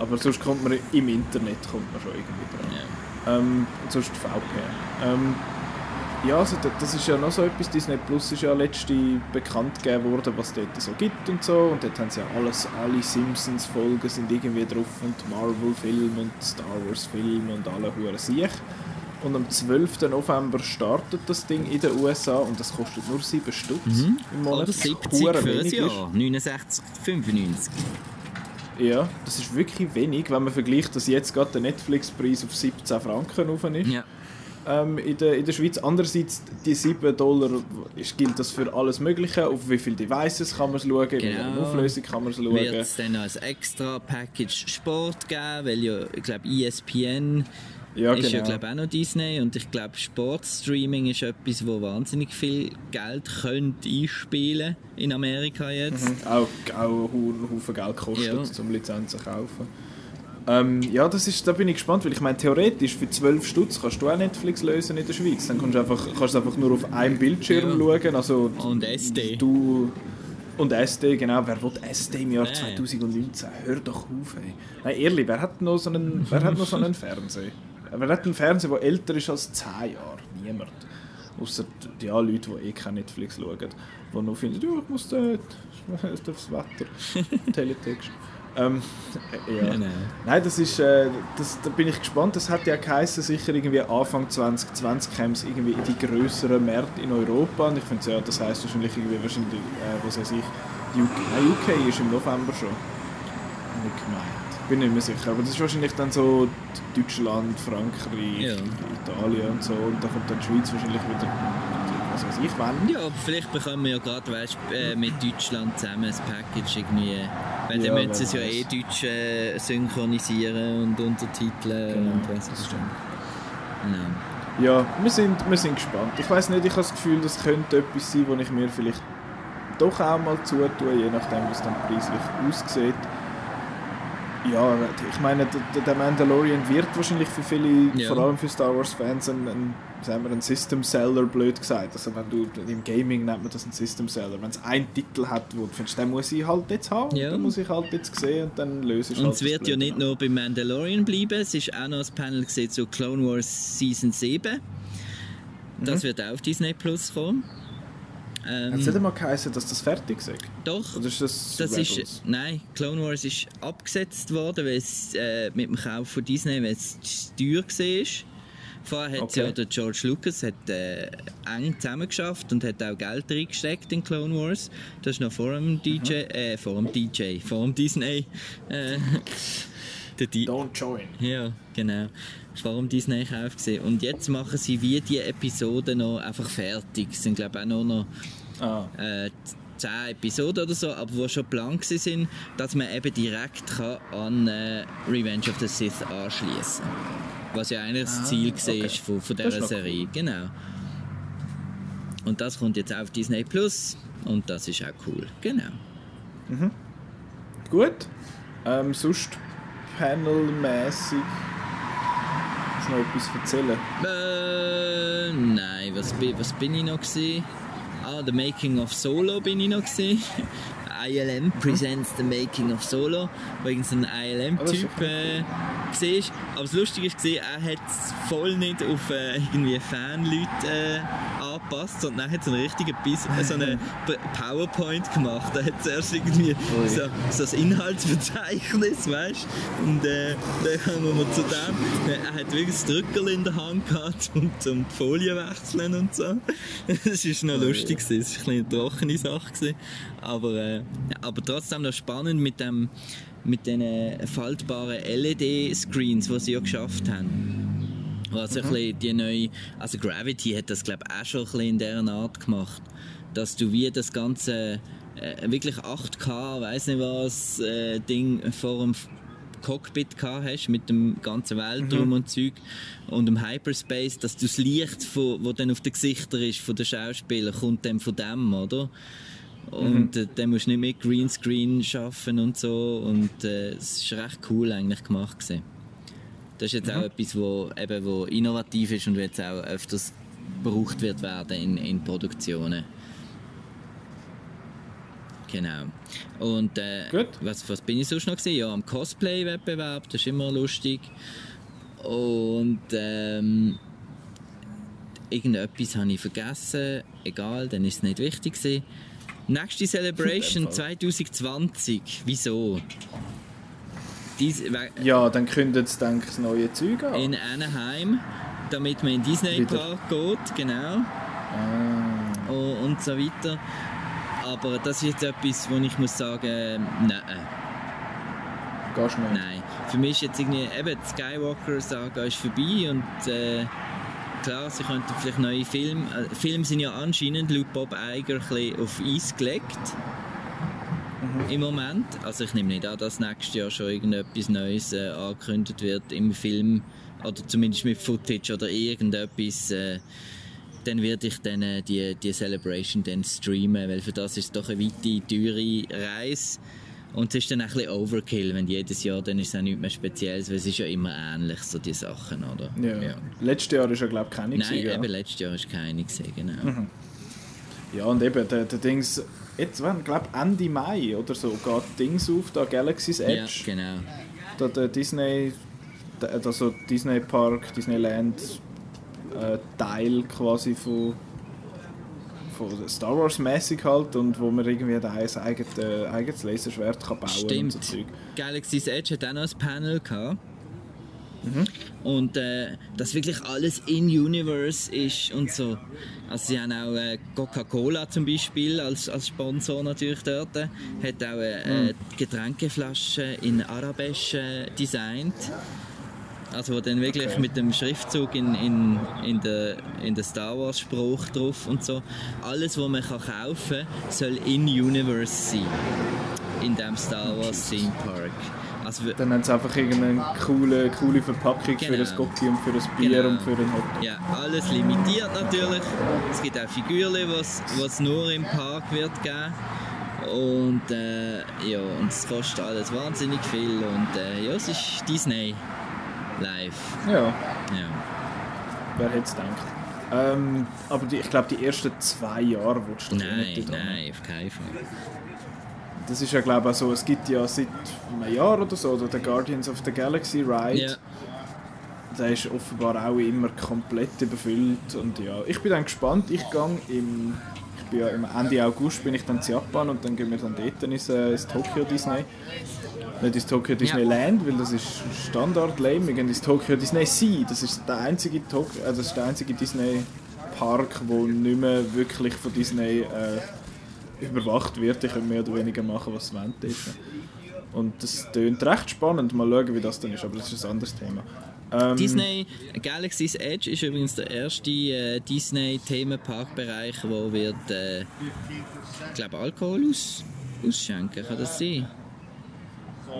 Aber sonst kommt man im Internet kommt man schon irgendwie dran. Ja. Ähm, sonst VPN. Ähm, ja, also da- das ist ja noch so etwas. Disney Plus ist ja letzte bekannt gegeben worden, was dort so gibt und so. Und dort haben sie ja alles, alle Simpsons-Folgen sind irgendwie drauf und Marvel-Film und Star Wars-Film und alle hure sich. Und am 12. November startet das Ding in den USA und das kostet nur 7 Stutz im Monat. Oder was 70 hure für ein wenig ist. Jahr. 69, 95. Ja, das ist wirklich wenig, wenn man vergleicht, dass jetzt gerade der Netflix-Preis auf 17 Franken rauf ist. Ja. Ähm, in, der, in der Schweiz. Andererseits, die 7 Dollar, ist, gilt das für alles Mögliche. Auf wie viele Devices kann man es schauen, in welcher Genau. Auflösung kann man es schauen. Wird es dann als extra Package Sport geben, weil ja, ich glaube, ESPN Ja, ist ja genau. glaube auch noch Disney und ich glaube Sportstreaming ist etwas, wo wahnsinnig viel Geld könnte einspielen in Amerika jetzt. Auch, auch einen Haufen Geld kostet, Ja. um Lizenzen zu kaufen. Ähm, ja, das ist, da bin ich gespannt, weil ich meine, theoretisch für 12 Stutz kannst du auch Netflix lösen in der Schweiz. Dann kannst du einfach, kannst einfach nur auf einem Bildschirm Ja. schauen. Also, Und SD. Du, und SD, genau. Wer will SD im Jahr Ja, ja. 2019? Hör doch auf, ey. Nein, ehrlich, wer hat noch so einen, wer hat noch so einen Fernseher? Wer hat einen Fernseher, der älter ist als 10 Jahre? Niemand. Außer die ja, Leute, die eh kein Netflix schauen. Die noch finden, ja, ich muss dort, das Wetter, Teletext. Ähm, äh, ja. Genau. Nein, das ist, äh, das, da bin ich gespannt. Das hat ja geheißen, sicher irgendwie Anfang 2020 käme es irgendwie in die grösseren Märkte in Europa. Und ich finde, ja, das heisst wahrscheinlich irgendwie, wahrscheinlich, äh, was weiß ich, UK, nein, UK ist im November schon. Ich gemeint. Bin nicht mehr sicher. Aber das ist wahrscheinlich dann so Deutschland, Frankreich, Ja. Italien und so. Und da kommt dann die Schweiz wahrscheinlich wieder, was weiß ich, wann. Ja, aber vielleicht bekommen wir ja gerade weißt, äh, mit Deutschland zusammen ein Package irgendwie. Weil Ja, dann müssen sie ja eh. Deutsch äh, synchronisieren und untertiteln Genau, und was das auch stimmt. immer. Genau. Ja, wir sind, wir sind gespannt. Ich weiß nicht, ich habe das Gefühl, das könnte etwas sein, wo ich mir vielleicht doch auch mal zutue, je nachdem, wie es dann preislich aussieht. Ja, ich meine, der, Mandalorian wird wahrscheinlich für viele, Ja. vor allem für Star Wars Fans, ein, ein, sagen wir, ein System Seller, blöd gesagt. Also wenn du, im Gaming nennt man das ein System Seller. Wenn es einen Titel hat, wo du findest, den muss ich halt jetzt haben, Ja. den muss ich halt jetzt sehen und dann löse ich Und halt es wird ja nicht nur bei Mandalorian bleiben, es ist auch noch ein Panel gesehen zu Clone Wars Season 7. Das Mhm. wird auch auf Disney Plus kommen. Hat es Ähm, nicht einmal geheißen, dass das fertig ist? doch, Oder ist das, das ist, nein, Clone Wars ist abgesetzt worden, weil es äh, mit dem Kauf von Disney, weil es zu teuer war. Vorher hat Okay. ja der George Lucas hat, äh, eng zusammengeschafft und hat auch Geld reingesteckt in Clone Wars. Das ist noch vor dem DJ, äh, vor dem DJ, vor dem Disney. Äh, Don't join. ja, genau. Vor dem Disney-Kauf gesehen. Und jetzt machen sie wie die Episoden noch einfach fertig. Es sind glaube ich auch nur noch Ah. äh, 10 Episoden oder so, aber wo schon gewesen sind, dass man eben direkt kann an äh, Revenge of the Sith anschließen Was ja eigentlich das Ah, Ziel war okay. von, von Das dieser Serie. Genau. Und das kommt jetzt auf Disney Plus und das ist auch cool. Genau. Gut. Ähm, sonst panelmäßig. Kannst du noch etwas erzählen? Äh, nein, was, was bin ich noch gesehen? Ah, The Making of Solo bin ich noch gesehen. ILM presents The Making of Solo, wo ein ILM-Typ äh, gesehen Aber das Lustige ist, gesehen, er hat es voll nicht auf äh, irgendwie Fanleute äh, angepasst, sondern er hat so einen richtigen Bis äh, so eine P- PowerPoint gemacht. Er hat zuerst irgendwie Ui. so, so das Inhaltsverzeichnis, weißt? Und äh, dann kommen wir zu dem. Er hat wirklich das Drückerl in der Hand gehabt, um, die Folie wechseln und so. Das war noch lustig, gewesen. es war eine trockene Sache. Gewesen. Aber, äh, aber trotzdem noch spannend mit dem mit den faltbaren LED-Screens, die sie ja geschafft haben. Also ein bisschen die neue, also Gravity hat das glaube ich auch schon ein bisschen in dieser Art gemacht, dass du wie das ganze äh, wirklich 8K, weiß nicht was, äh, Ding vor dem Cockpit gehabt hast mit dem ganzen Weltraum und Zeug und dem Hyperspace, dass du das Licht, von, wo dann auf den Gesichtern ist von den Schauspielern, kommt dann von dem, oder? Und äh, dann musst du nicht mit Greenscreen schaffen und so und äh, es ist recht cool eigentlich gemacht gewesen. Das ist jetzt auch etwas, wo, eben, wo innovativ ist und jetzt auch öfters gebraucht wird werden in, in Produktionen. Genau. Und äh. Was, was bin ich sonst noch gesehen? Ja, am Cosplay-Wettbewerb, das ist immer lustig. Und ähm, irgendetwas habe ich vergessen. Egal, dann ist es nicht wichtig gewesen. Nächste Celebration In dem Fall. 2020. Wieso? Dies, we- Ja, dann kündet es, ich, das neue Zeug an. in Anaheim, damit man in Disney Wieder. Park geht, genau. Ah. Und, und so weiter. Aber das ist jetzt etwas, wo ich muss sagen, nein. Gehst du nicht? Nein, für mich ist jetzt irgendwie, eben die Skywalker-Saga ist vorbei und äh, klar, sie könnten vielleicht neue Filme, äh, Filme sind ja anscheinend laut Bob Iger ein bisschen auf Eis gelegt im Moment. Also ich nehme nicht an, dass nächstes Jahr schon irgendetwas Neues äh, angekündigt wird im Film oder zumindest mit Footage oder irgendetwas. Äh, dann werde ich dann äh, die, die Celebration dann streamen, weil für das ist es doch eine weite, teure Reise Und es ist dann ein bisschen Overkill, wenn jedes Jahr, dann ist es auch nichts mehr Spezielles, weil es ist ja immer ähnlich, so die Sachen, oder? Ja. ja. Letztes Jahr ist ja, glaube ich, keine Nein, gewesen, eben ja. letztes Jahr ist keine gesehen, genau. Mhm. Ja, und eben, der, der Dings, jetzt, glaube Ende Mai oder so, geht Dings auf, da Galaxy's Ja, Edge. genau. Da der Disney, also Disney Park, Disneyland äh, Teil quasi von, von Star Wars mäßig halt und wo man irgendwie da ein eigenes, äh, eigenes Laserschwert kann bauen Stimmt. und so Zeug. Galaxy's Edge hat auch noch ein Panel gehabt. Mhm. Und äh, dass wirklich alles in Universe ist und so. Also sie haben auch äh, Coca-Cola zum Beispiel als, als Sponsor natürlich dort. Hat auch äh, äh, Getränkeflaschen in Arabisch äh, designt. Also wo dann wirklich Okay. mit dem Schriftzug in, in, in der in der Star Wars Spruch drauf und so. Alles, was man kann kaufen kann, soll in Universe sein. In dem Star Wars Theme Park. Also, Dann haben sie einfach irgendeine coole, coole Verpackung für Genau. ein Cocky und für ein Bier Genau. und für einen Hotdog. Ja, alles limitiert natürlich. Es gibt auch Figürchen, was was nur im Park wird geben. Und äh, ja, und es kostet alles wahnsinnig viel und äh, ja, es ist Disney live. Ja, Ja. wer hätte es gedacht. Ähm, aber die, ich glaube, die ersten zwei Jahre willst du Nein, nicht dran. nein, auf keinen Fall. Das ist ja glaube ich so, es gibt ja seit einem Jahr oder so, oder der Guardians of the Galaxy Ride. Ja, Der ist offenbar auch immer komplett überfüllt und ja, ich bin dann gespannt. Ich gehe im, ich bin ja im Ende August bin ich dann zu Japan und dann gehen wir dann dort ins, äh, ins Tokyo Disney. Nicht ins Tokyo Disneyland, weil das ist Standard lame. Wir gehen ins Tokyo Disney Sea. Das ist der einzige, Tok äh, das ist der einzige Disney Park, wo nicht mehr wirklich von Disney äh, überwacht wird. Die können mehr oder weniger machen, was sie wollen. Dort. Und das klingt recht spannend. Mal schauen, wie das dann ist, aber das ist ein anderes Thema. Ähm, Disney Galaxy's Edge ist übrigens der erste äh, Disney Themenparkbereich, wo wird, äh, ich glaube Alkohol aus, ausschenken, kann das sein?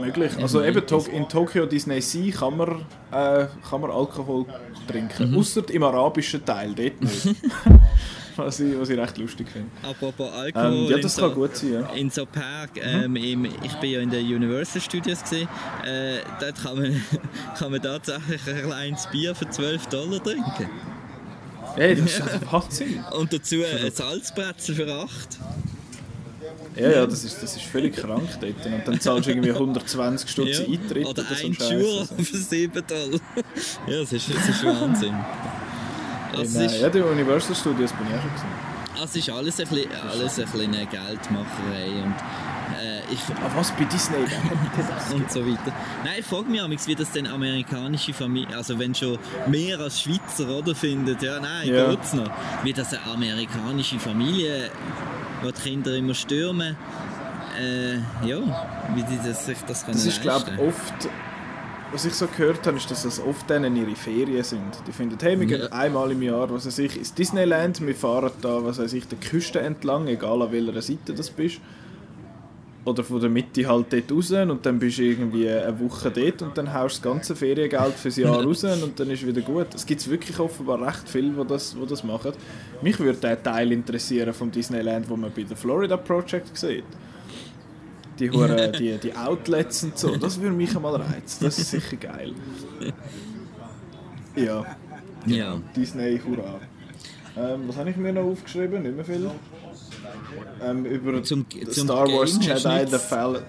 Möglich. Also eben in Tokyo Disney Sea kann man, äh, kann man Alkohol trinken. Ausser im arabischen Teil, dort nicht. was, ich, was ich recht lustig finde. Apropos Alkohol. Ähm, ja, das so, kann gut sein, ja. In so Park, ähm, im, ich bin ja in den Universal Studios gesehen. Äh, dort kann man, kann man tatsächlich ein kleines Bier für 12 Dollar trinken. Hey, das ist ein Wahnsinn. Und dazu ein Salzbrezel für 8. Ja, ja, das ist, das ist völlig krank dort. Und dann zahlst du irgendwie 120 Stutz Eintritt Oder oder so ein Schuh für 7 Dollar. ja, das ist, das ist Wahnsinn. Also, es Nein, ist, ja, die Universal Studios bin ich auch schon gesehen. es ist alles ein bisschen, alles ein bisschen eine Geldmacherei und äh, ich, Ah, was bei Disney? Das? und so weiter. Nein, ich frage mich amigs, wie das denn amerikanische Familie, also wenn schon mehr als Schweizer oder findet, ja nein, Ja. geht's noch, wie das eine amerikanische Familie, wo die Kinder immer stürmen, äh, ja, wie die das, sich das können Das ist, glaube ich, oft. Was ich so gehört habe, ist, dass das oft denen ihre Ferien sind. Die finden, hey, wir gehen Ja. einmal im Jahr, was weiß ich, ins Disneyland, wir fahren da, was weiß ich, der Küste entlang, egal an welcher Seite das bist. Oder von der Mitte halt dort raus und dann bist du irgendwie eine Woche dort und dann haust du das ganze Feriengeld fürs Jahr raus und dann ist wieder gut. Es gibt wirklich offenbar recht viele, die das, die das machen. Mich würde der Teil interessieren vom Disneyland, wo man bei der Florida Project sieht. Die, Hure, die, die Outlets und so, das würde mich einmal reizen. Das ist sicher geil. Ja, Ja. Disney, hurra. Ähm, was habe ich mir noch aufgeschrieben? Nicht mehr viel. Ähm, über Zum- zum Star Wars Game du Jedi? The Fallen.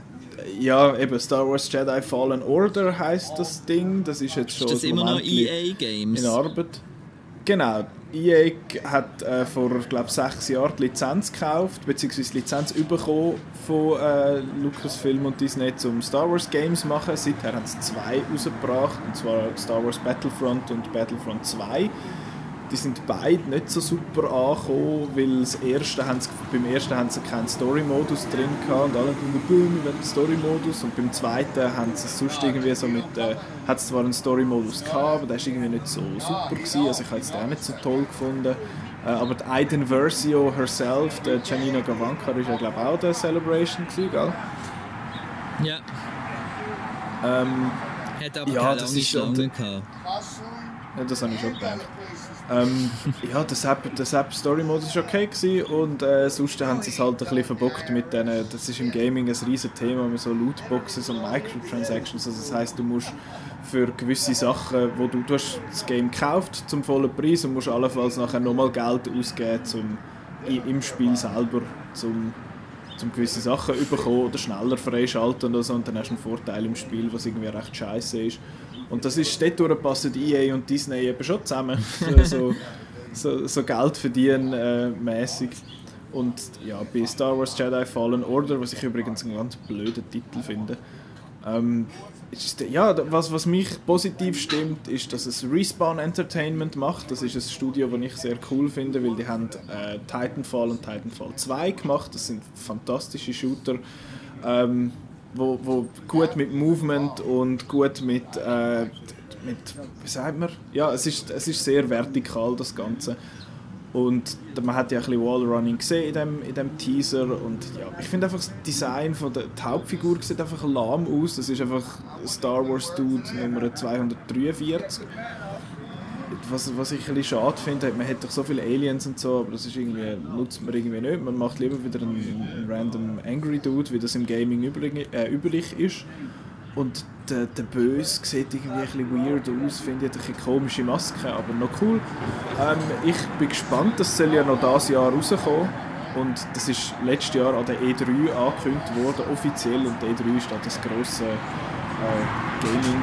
Ja, eben Star Wars Jedi Fallen Order heißt das Ding. Das ist jetzt schon Ist das immer noch EA Games? in Arbeit. Genau. EA hat äh, vor glaub, sechs Jahren die Lizenz gekauft, beziehungsweise die Lizenz bekommen von äh, Lucasfilm und Disney zum Star Wars Games machen. Seither haben sie zwei rausgebracht, und zwar Star Wars Battlefront und Battlefront 2. Die sind beide nicht so super angekommen, weil das erste haben sie, beim ersten haben sie keinen Story-Modus drin gehabt und alle haben «Bäh, wir wollen Story-Modus und beim zweiten haben sie es sonst irgendwie so mit, äh, hat es zwar einen Story-Modus gehabt, aber der ist irgendwie nicht so super gewesen, also ich habe es auch nicht so toll gefunden. Äh, aber die Aiden Versio herself, der Janina Gavankar, ist ja glaube ich auch der Celebration gewesen, gell? Ja. Ähm, Hat aber Ja, keine das lange ist Schlange gehabt. Ja, das habe ich schon gedacht. Ähm, ja, der Sepp, der Sepp Story Mode war okay gewesen und äh, sonst haben sie es halt ein bisschen verbockt mit denen, das ist im Gaming ein riesen Thema mit so Lootboxes und Microtransactions, also das heißt du musst für gewisse Sachen, wo du, du hast das Game gekauft zum vollen Preis und musst allenfalls nachher nochmal Geld ausgeben zum, im Spiel selber, zum um gewisse Sachen bekommen oder schneller freischalten oder so und dann hast du einen Vorteil im Spiel, was irgendwie recht scheiße ist. Und das ist, dort passen EA und Disney eben schon zusammen. so, so, so Geld verdienen äh, mäßig. Und ja, bei Star Wars Jedi Fallen Order, was ich übrigens einen ganz blöden Titel finde, ähm, ist, ja, was, was mich positiv stimmt, ist, dass es Respawn Entertainment macht. Das ist ein Studio, das ich sehr cool finde, weil die haben äh, Titanfall und Titanfall 2 gemacht. Das sind fantastische Shooter. Ähm, wo, wo gut mit Movement und gut mit, äh, mit wie sagt man? Ja, es ist, es ist sehr vertikal, das Ganze. Und man hat ja ein bisschen Wallrunning gesehen in dem, in dem Teaser und ja, ich finde einfach das Design von der die Hauptfigur sieht einfach lahm aus. Das ist einfach Star Wars Dude Nummer 243 was, was ich ein bisschen schade finde, man hat doch so viele Aliens und so, aber das ist irgendwie, nutzt man irgendwie nicht. Man macht lieber wieder einen, einen random Angry Dude, wie das im Gaming üblich, äh, üblich ist. Und der, der Böse sieht irgendwie ein bisschen weird aus, finde ich, eine komische Maske, aber noch cool. Ähm, ich bin gespannt, das soll ja noch dieses Jahr rauskommen. Und das ist letztes Jahr an der E3 angekündigt worden, offiziell. Und die E3 ist da das grosse äh, Gaming,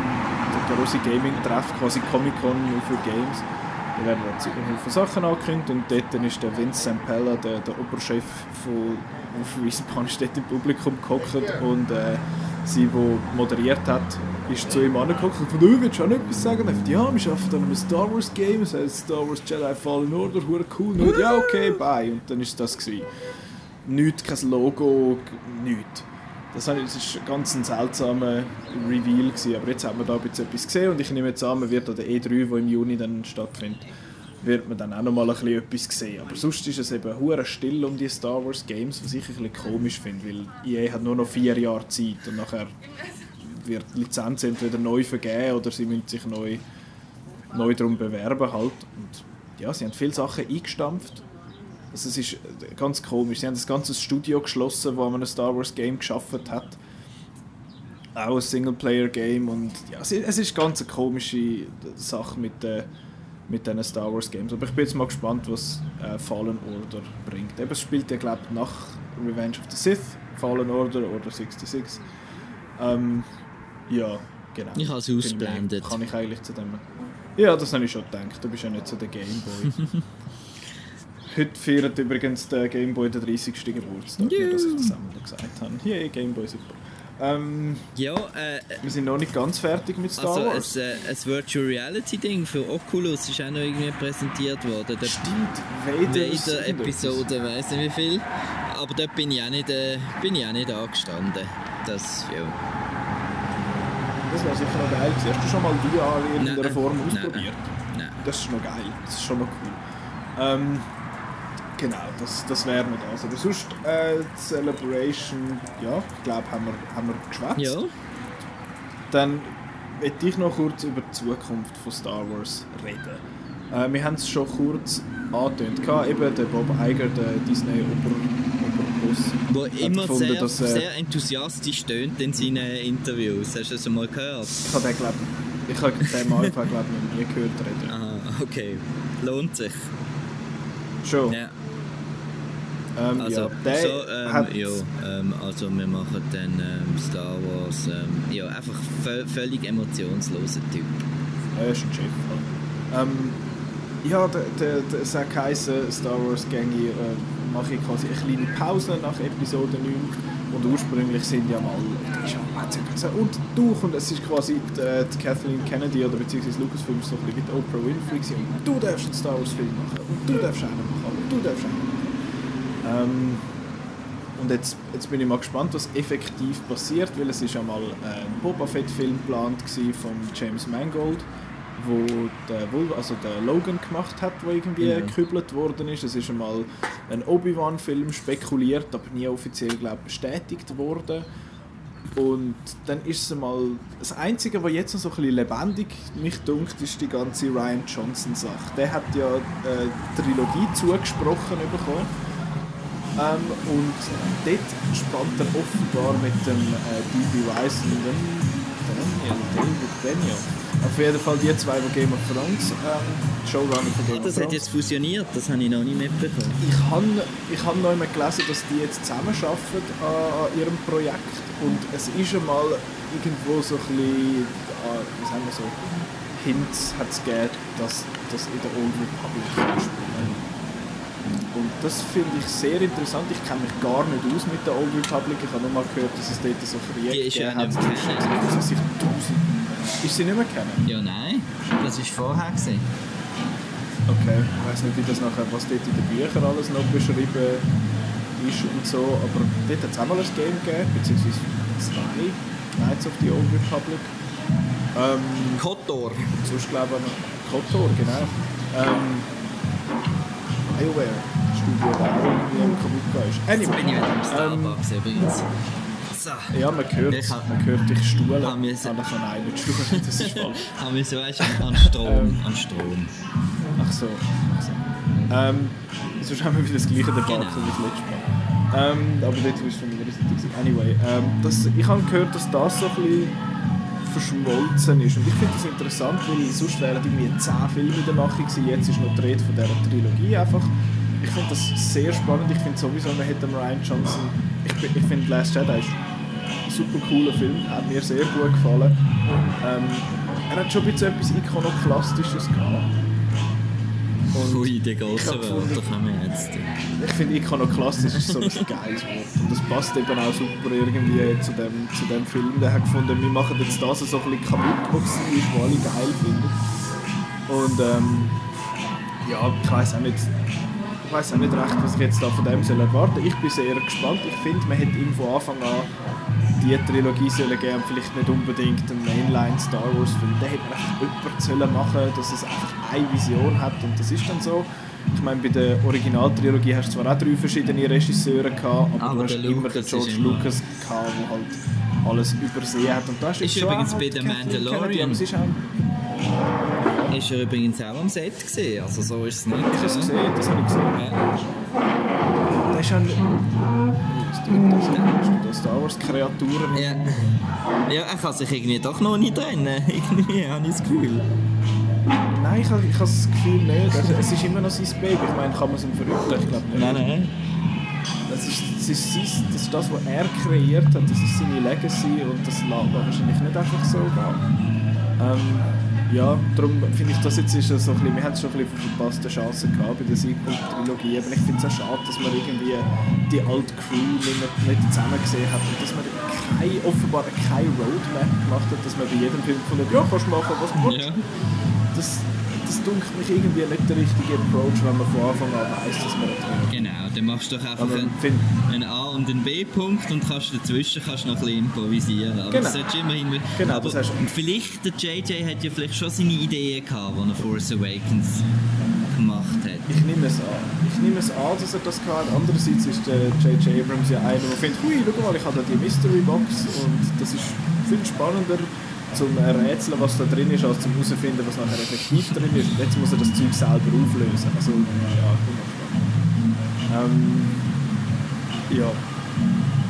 große Gaming-Treff, quasi Comic-Con nur für Games. Da werden jetzt Haufen Sachen angekündigt und dort ist der Vince Zampella, der, der Oberchef von Respawn, steht im Publikum gehockt und äh, sie, die moderiert hat, ist zu ihm angeguckt und von «Du, willst noch etwas sagen?» Und «Ja, wir arbeiten an einem Star Wars Game, es heißt Star Wars Jedi Fallen Order, hure cool.» und «Ja, okay, bye.» Und dann war das. Nichts, kein Logo, nichts. Das war ganz ein seltsamer Reveal, gewesen. aber jetzt haben wir da etwas gesehen und ich nehme jetzt an, man wird an der E3, die im Juni dann stattfindet, wird man dann auch noch mal ein bisschen etwas sehen. Aber sonst ist es eben hure still um die Star Wars Games, was ich ein bisschen komisch finde, weil EA hat nur noch vier Jahre Zeit und nachher wird die Lizenz entweder neu vergeben oder sie müssen sich neu, neu darum bewerben halt. Und ja, sie haben viele Sachen eingestampft also es ist ganz komisch. Sie haben das ganze Studio geschlossen, wo man ein Star Wars Game geschaffen hat. Auch ein Singleplayer-Game und ja, es ist ganz eine komische Sache mit, äh, mit diesen Star Wars Games. Aber ich bin jetzt mal gespannt, was äh, Fallen Order bringt. Eben, es spielt ja glaube ich nach Revenge of the Sith, Fallen Order oder 66. Ähm, ja, genau. Ich habe es ausblendet. Kann ich eigentlich zu dem... Ja, das habe ich schon gedacht. Du bist ja nicht so der Gameboy. Heute feiert übrigens der Gameboy den 30. Geburtstag, yeah. dass ich das einmal gesagt habe. Hier, yeah, Gameboy, super. Ähm, ja, äh, wir sind noch nicht ganz fertig mit Star also Wars. Ein, äh, ein Virtual Reality Ding für Oculus ist auch noch irgendwie präsentiert worden. Der Stimmt, Vader, Vader Episode, weiß nicht wie viel. Aber dort bin ich auch nicht, äh, bin ich auch nicht angestanden. Das, ja. Das wäre sicher noch geil Hast du schon mal VR in irgendeiner Form ausprobiert? Nein. Nein. Das ist noch geil. Das ist schon noch cool. Ähm, Genau, das, das wäre noch das. Aber sonst, äh, Celebration, ja, ich glaube, haben wir, haben wir geschwätzt. Ja. Dann möchte ich noch kurz über die Zukunft von Star Wars reden. Äh, wir haben es schon kurz angetönt. Eben der Bob Iger, der Disney-Oberboss. Wo immer gefunden, sehr, dass, äh, sehr enthusiastisch tönt in seinen Interviews. Hast du das mal gehört? Ich habe den, glaub, ich habe den mal glaub, noch nie gehört reden. Aha, okay. Lohnt sich. Schon? Ja. Ähm, also, ja, der so, ähm, hat ja, ähm, also wir machen dann ähm, Star Wars, ja, einfach völlig emotionsloser Typ. Er ist ein Chef. Ähm, ja, der, der, der sagt heißen Star Wars Gänge äh, mache ich quasi eine kleine Pause nach Episode 9 und ursprünglich sind ja mal und durch und es ist quasi die, äh, die Kathleen Kennedy oder beziehungsweise Lucasfilm so ein wie Oprah Winfrey und du darfst einen Star Wars Film machen. Und du darfst einen machen. Und du darfst einen machen. Ähm, und jetzt, jetzt bin ich mal gespannt, was effektiv passiert, weil es ist ja mal ein Boba Fett-Film geplant von James Mangold, wo der, Wolf, also der Logan gemacht hat, wo irgendwie ja. gekübelt worden ist. Es ist einmal ein Obi-Wan-Film spekuliert, aber nie offiziell glaube bestätigt worden. Und dann ist es mal. Das Einzige, was jetzt noch so ein bisschen lebendig mich dunkt, ist die ganze Ryan Johnson-Sache. Der hat ja äh, Trilogie zugesprochen bekommen. Ähm, und dort spannt er offenbar mit dem äh, D.B. Weiss und dem Daniel David Benioff. Auf jeden Fall die zwei, die Game of Thrones ähm, Showrunner von Game Ah, das of hat Thrones. jetzt fusioniert, das habe ich noch nicht mitbekommen. Ich habe ich hab noch einmal gelesen, dass die jetzt zusammenarbeiten an, an ihrem Projekt und es ist einmal irgendwo so ein bisschen, äh, wie sagen wir so, Hints hat es gegeben, dass das in der Old Republic spielen Und das finde ich sehr interessant. Ich kenne mich gar nicht aus mit der Old Republic. Ich habe nur mal gehört, dass es dort so Kriege Die ist ja hat. nicht mehr ist tausend. Ist sie nicht mehr kennen? Ja, nein, das war vorher. Gewesen. Okay, ich weiß nicht, wie das nachher, was dort in den Büchern alles noch beschrieben ist und so, aber dort hat es auch mal ein Game gegeben, beziehungsweise zwei, Knights of the Old Republic. Ähm, Kotor. sonst glaube ich noch KOTOR, genau. Ähm, BioWare, Studio, auch irgendwie kaputt ist. Jetzt bin ich wieder im Anyway, ähm, Starbucks übrigens. So. ja, man hört, hab- man hört dich stuhlen. Ah, Ah, wir kann nein, nicht stuhlen, das ist falsch. Haben wir so weißt, du, an Strom. an Strom. Ach so. Ach so. Ähm, sonst haben wir wieder das gleiche Debatte Genau. wie das letzte Mal. Ähm, aber dort war es von meiner Seite. Anyway, ähm, das, ich habe gehört, dass das so ein bisschen verschmolzen ist. Und ich finde das interessant, weil sonst wären irgendwie 10 Filme in der Mache gewesen. Jetzt ist noch die Rede von dieser Trilogie einfach. Ich finde das sehr spannend. Ich finde sowieso, man hätte Ryan Johnson... Ich, ich finde Last Jedi ist ein super cooler Film. Hat mir sehr gut gefallen. Ähm, er hat schon ein bisschen etwas Ikonoklastisches gehabt. Und Ui, die ich grossen hab gefunden- Wörter kommen jetzt. ich finde ikonokrastisch ist so ein geiles Wort. Und das passt eben auch super irgendwie zu dem, zu dem Film. Der hat gefunden, wir machen jetzt das so ein bisschen kaputt, was alle geil finden. Und ähm, ja, ich weiß auch nicht, ich weiß auch nicht recht, was ich jetzt da von dem soll erwarten. Ich bin sehr gespannt. Ich finde, man hätte ihm von Anfang an die Trilogie sollen geben, vielleicht nicht unbedingt einen Mainline Star Wars Film. Da hätte man einfach jemanden sollen machen, dass es einfach eine Vision hat und das ist dann so. Ich meine, bei der Originaltrilogie hast du zwar auch drei verschiedene Regisseure gehabt, aber, Aber du hast immer den ist George immer- Lucas gehabt, der halt alles übersehen hat. Und da hast du Ist schon übrigens bei The Kennedy, Mandalorian. Ist Ist er übrigens auch am Set gesehen, also so ist es nicht. ich habe es gesehen, das habe ich gesehen. Ja. Das ist ein... Das? Da Star Wars Kreaturen? Ja. ja, er kann sich irgendwie doch noch nicht trennen. Irgendwie habe ich das Gefühl. Nein, ich habe, ich habe das Gefühl nicht. Also, es ist immer noch sein Baby. Ich meine, kann man es ihm verübeln? Ich glaube nicht. Nein, nein. Das ist, das, ist das ist das, was er kreiert hat. Das ist seine Legacy und das lässt man wahrscheinlich nicht einfach so gehen. Ähm, ja, darum finde ich das jetzt ist so ein bisschen, wir haben schon ein bisschen verpasste Chancen gehabt bei der Sequel-Trilogie, aber ich finde es auch schade, dass man irgendwie die alte Crew nicht, nicht zusammen gesehen hat und dass man keine, offenbar keine Roadmap gemacht hat, dass man bei jedem Film gefunden hat, ja, kannst du machen, was du willst. Ja. Das, das dunkelt mich irgendwie nicht der richtige Approach, wenn man von Anfang an weiss, dass man Trilogie Genau, dann machst du doch einfach einen, einen A- und einen B-Punkt und kannst dazwischen kannst noch ein bisschen improvisieren. Aber Genau. das immerhin... Genau, aber, das vielleicht, der JJ hat ja vielleicht schon seine Ideen gehabt, als er Force Awakens gemacht hat. Ich nehme es an. Ich nehme es an, dass er das kann. Andererseits ist der J.J. Abrams ja einer, der findet, hui, schau mal, ich habe da die Mystery Box und das ist viel spannender zum Rätseln, was da drin ist, als zum herausfinden, was nachher effektiv drin ist. Und jetzt muss er das Zeug selber auflösen. Also, ja. Ähm, ja.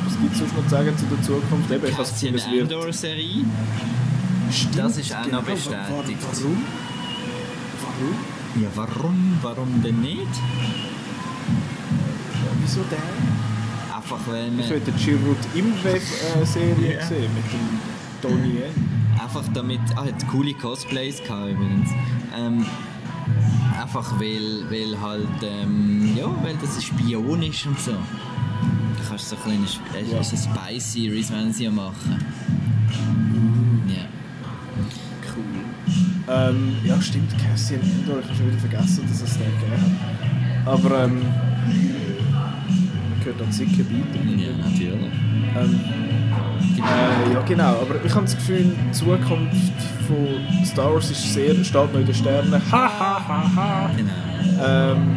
Was gibt es sonst noch zu sagen zu der Zukunft? Eben, ich das Cassian es wird... Andor-Serie. Stimmt, Das ist auch noch genau. bestätigt. Warum? Warum? Ja, warum? Warum denn nicht? Wieso der? Einfach weil Ich will die Chirrut Imweb-Serie Ja. gesehen mit dem Tony Yen. Einfach damit, ah, hat coole Cosplays gehabt übrigens. Ähm, einfach weil, weil halt, ähm, ja, weil das Spion ist und so. Du kannst so ein kleines, Sp- äh, Ja. ist eine Spy-Series, wenn sie ja machen. Ja. Cool. Ähm, ja, stimmt, Cassian Andor. Ich habe schon wieder vergessen, dass es den gegeben hat. Aber ähm, man hört an Sicke Beat. Ja, natürlich. Ähm, äh, ja, genau. Aber ich habe das Gefühl, die Zukunft von Star Wars ist sehr, steht noch in den Sternen. Ha, ha, ha, ha. Genau. Ähm.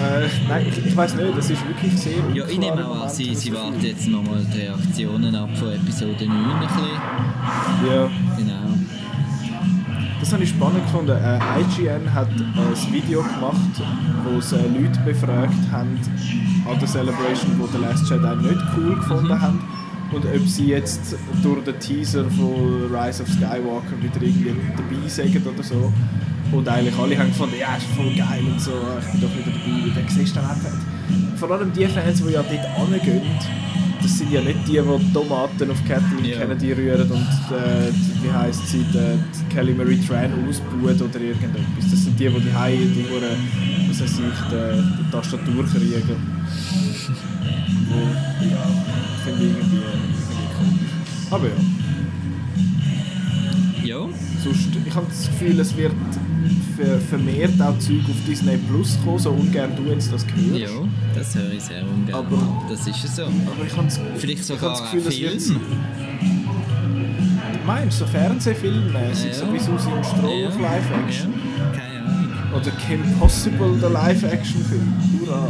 Äh, nein, ich, ich weiß nicht, das ist wirklich sehr Ja, ich nehme auch an, sie, sie warten jetzt nochmal die Reaktionen ab von Episode 9 ein bisschen. Ja, Genau. das habe ich spannend gefunden. Äh, IGN hat ein Video gemacht, wo sie Leute befragt haben an der Celebration, die The Last Jedi nicht cool gefunden Mhm. haben. Und ob sie jetzt durch den Teaser von Rise of Skywalker wieder irgendwie dabei sind oder so. Und eigentlich alle haben gefunden, ja, ist voll geil und so, ich bin doch wieder dabei. Und dann siehst du einfach, vor allem die Fans, die ja dort hingehen, das sind ja nicht die, die Tomaten auf Kathleen Ja. Kennedy rühren und äh, die, wie heisst sie, die, die Kelly Marie Tran ausbauen oder irgendetwas. Das sind die, die die Haie, die nur, was weiß ich, die, die Tastatur kriegen. Wo, ja, finde ich irgendwie, irgendwie komisch. Aber ja, Ja, sonst, ich habe das Gefühl, es wird ver- vermehrt auch Zeug auf Disney Plus kommen, so ungern du jetzt das hörst. ja, das höre ich sehr ungern. Aber- das ist ja so. Aber ich habe das, Vielleicht ich sogar habe das Gefühl, es wird. Meinst du, so Fernsehfilmmäßig, Ja. so wie Susi und Stroh auf Live-Action? Ja, keine Ahnung. Oder Kim Possible, der Live-Action-Film. Hurra!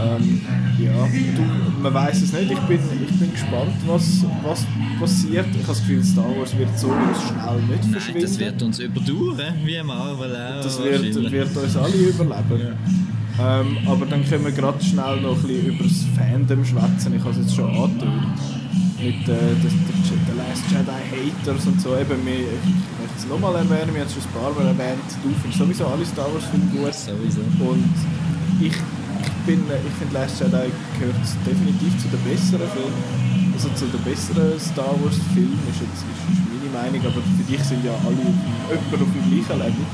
Ähm, ja, du, man weiß es nicht. Ich bin, ich bin gespannt, was, was passiert. Ich habe das Gefühl, Star Wars wird so schnell nicht Nein, verschwinden. das wird uns überdauern, wie Marvel auch. Das wird, wird uns alle überleben. Ähm, aber dann können wir gerade schnell noch ein bisschen über das Fandom schwätzen. Ich habe es jetzt schon angetönt. Mit äh, der Last Jedi Haters und so. Eben, wir, ich möchte es nochmal erwähnen, wir haben es schon ein paar Mal erwähnt. Du findest sowieso alle Star Wars Filme gut. Sowieso. Und ich, bin, ich finde Last Jedi gehört definitiv zu den besseren Filmen. Also zu den besseren Star Wars Filmen ist jetzt ist, ist meine Meinung, aber für dich sind ja alle etwa auf dem gleichen Level.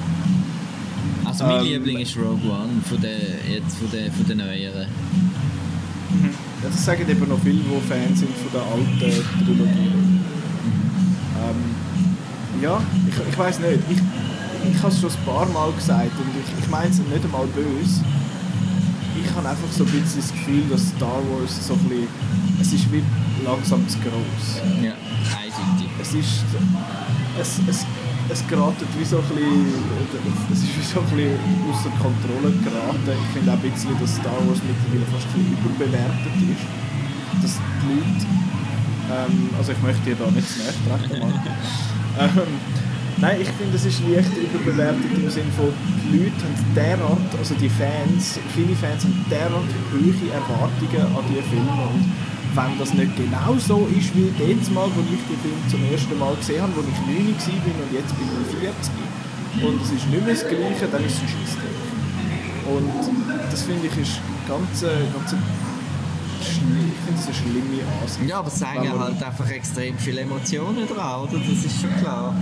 Also mein Ähm, Liebling ist Rogue One, von den, jetzt von den, von den neueren. Ja, das sagen eben noch viele, die Fans sind von der alten Trilogie. Ähm, ja, ich, ich weiß nicht. Ich, ich habe es schon ein paar Mal gesagt und ich, ich meine es nicht einmal böse. Ich habe einfach so ein bisschen das Gefühl, dass Star Wars so ein bisschen, es ist wie langsam zu gross. Ja, eindeutig. Es ist, es, es, es geratet wie so ein bisschen, es ist wie so ein bisschen außer Kontrolle geraten. Ich finde auch ein bisschen, dass Star Wars mittlerweile fast ein bisschen überbewertet ist. Dass die Leute, ähm, also ich möchte dir da nicht zu nahe treten, ähm, Nein, ich finde, es ist leicht überbewertet im Sinne von, die Leute haben derart, also die Fans, viele Fans haben derart hohe Erwartungen an diese Filme und wenn das nicht genau so ist wie das Mal, wo ich den Film zum ersten Mal gesehen habe, wo ich 9 war und jetzt bin ich 40 und es ist nicht mehr das Gleiche, dann ist es ein Scheissdreck. Und das finde ich ist ganz, äh, ganz schlimm, ich finde es eine schlimme Ansicht. Ja, aber es man- halt einfach extrem viele Emotionen dran, oder? Das ist schon klar.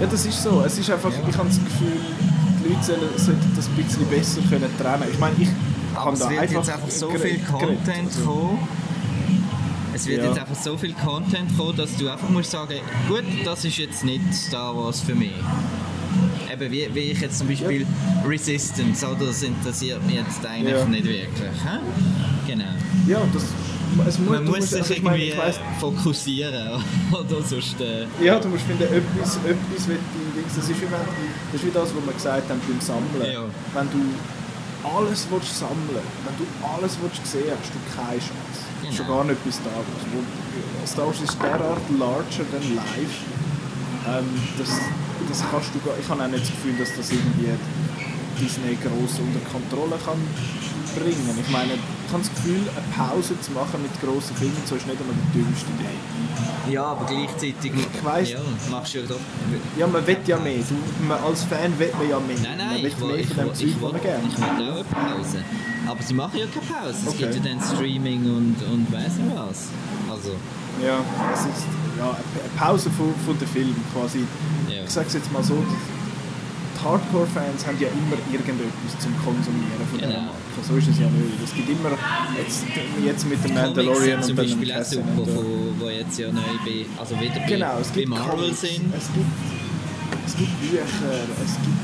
Ja, das ist so. Es ist einfach, Ja. ich habe das Gefühl, die Leute sollen, sollten das ein bisschen besser können trennen. Ich meine, ich Aber es da wird einfach jetzt einfach so viel. Content Also, kommen. Es wird Ja. jetzt einfach so viel Content kommen, dass du einfach musst sagen, gut, das ist jetzt nicht Star Wars für mich. Eben wie, wie ich jetzt zum Beispiel Resistance, oder? Das interessiert mich jetzt eigentlich Ja. nicht wirklich. Hä? Genau. Ja, das, es muss, Man muss sich ich meine, irgendwie ich weiss, fokussieren, oder? Sonst, äh, Ja, du musst finden, etwas, etwas wird dein Ding. Das ist, wie wenn, das ist wie das, was wir gesagt haben beim Sammeln. Ja. Wenn du alles willst sammeln wenn du alles willst sehen hast du keine Chance. Genau. Schon gar nicht bei Star Wars. Star Wars ist derart larger than life. Ähm, das, das kannst du gar, ich habe auch nicht das Gefühl, dass das irgendwie Disney gross unter Kontrolle kann bringen. Ich meine, ich habe das Gefühl, eine Pause zu machen mit grossen Filmen und so ist nicht einmal die dümmste Idee. ja, aber gleichzeitig Ich weiss- ja, machst du ja doch... Ja, man will ja mehr. Du, man, als Fan will man ja mehr. Nein, nein, man will ich will, mehr ich von dem ich Zeug, will, was man gerne ich will auch eine Pause. Aber sie machen ja keine Pause. Es Okay. gibt ja dann Streaming und, und weiss nicht was. Also, Ja, es ist ja, eine Pause von, von den Filmen quasi. ja. Ich sage es jetzt mal so, die Hardcore-Fans haben ja immer irgendetwas zum Konsumieren von Genau. Marke. So ist es ja nicht. Es gibt immer, jetzt, jetzt mit dem Mandalorian sind zum und dann dem Beispiel auch super, wo, wo jetzt ja neu bei, also wieder bei, Genau, es bei gibt Marvel Comics, sind. Es gibt, es gibt Bücher, es gibt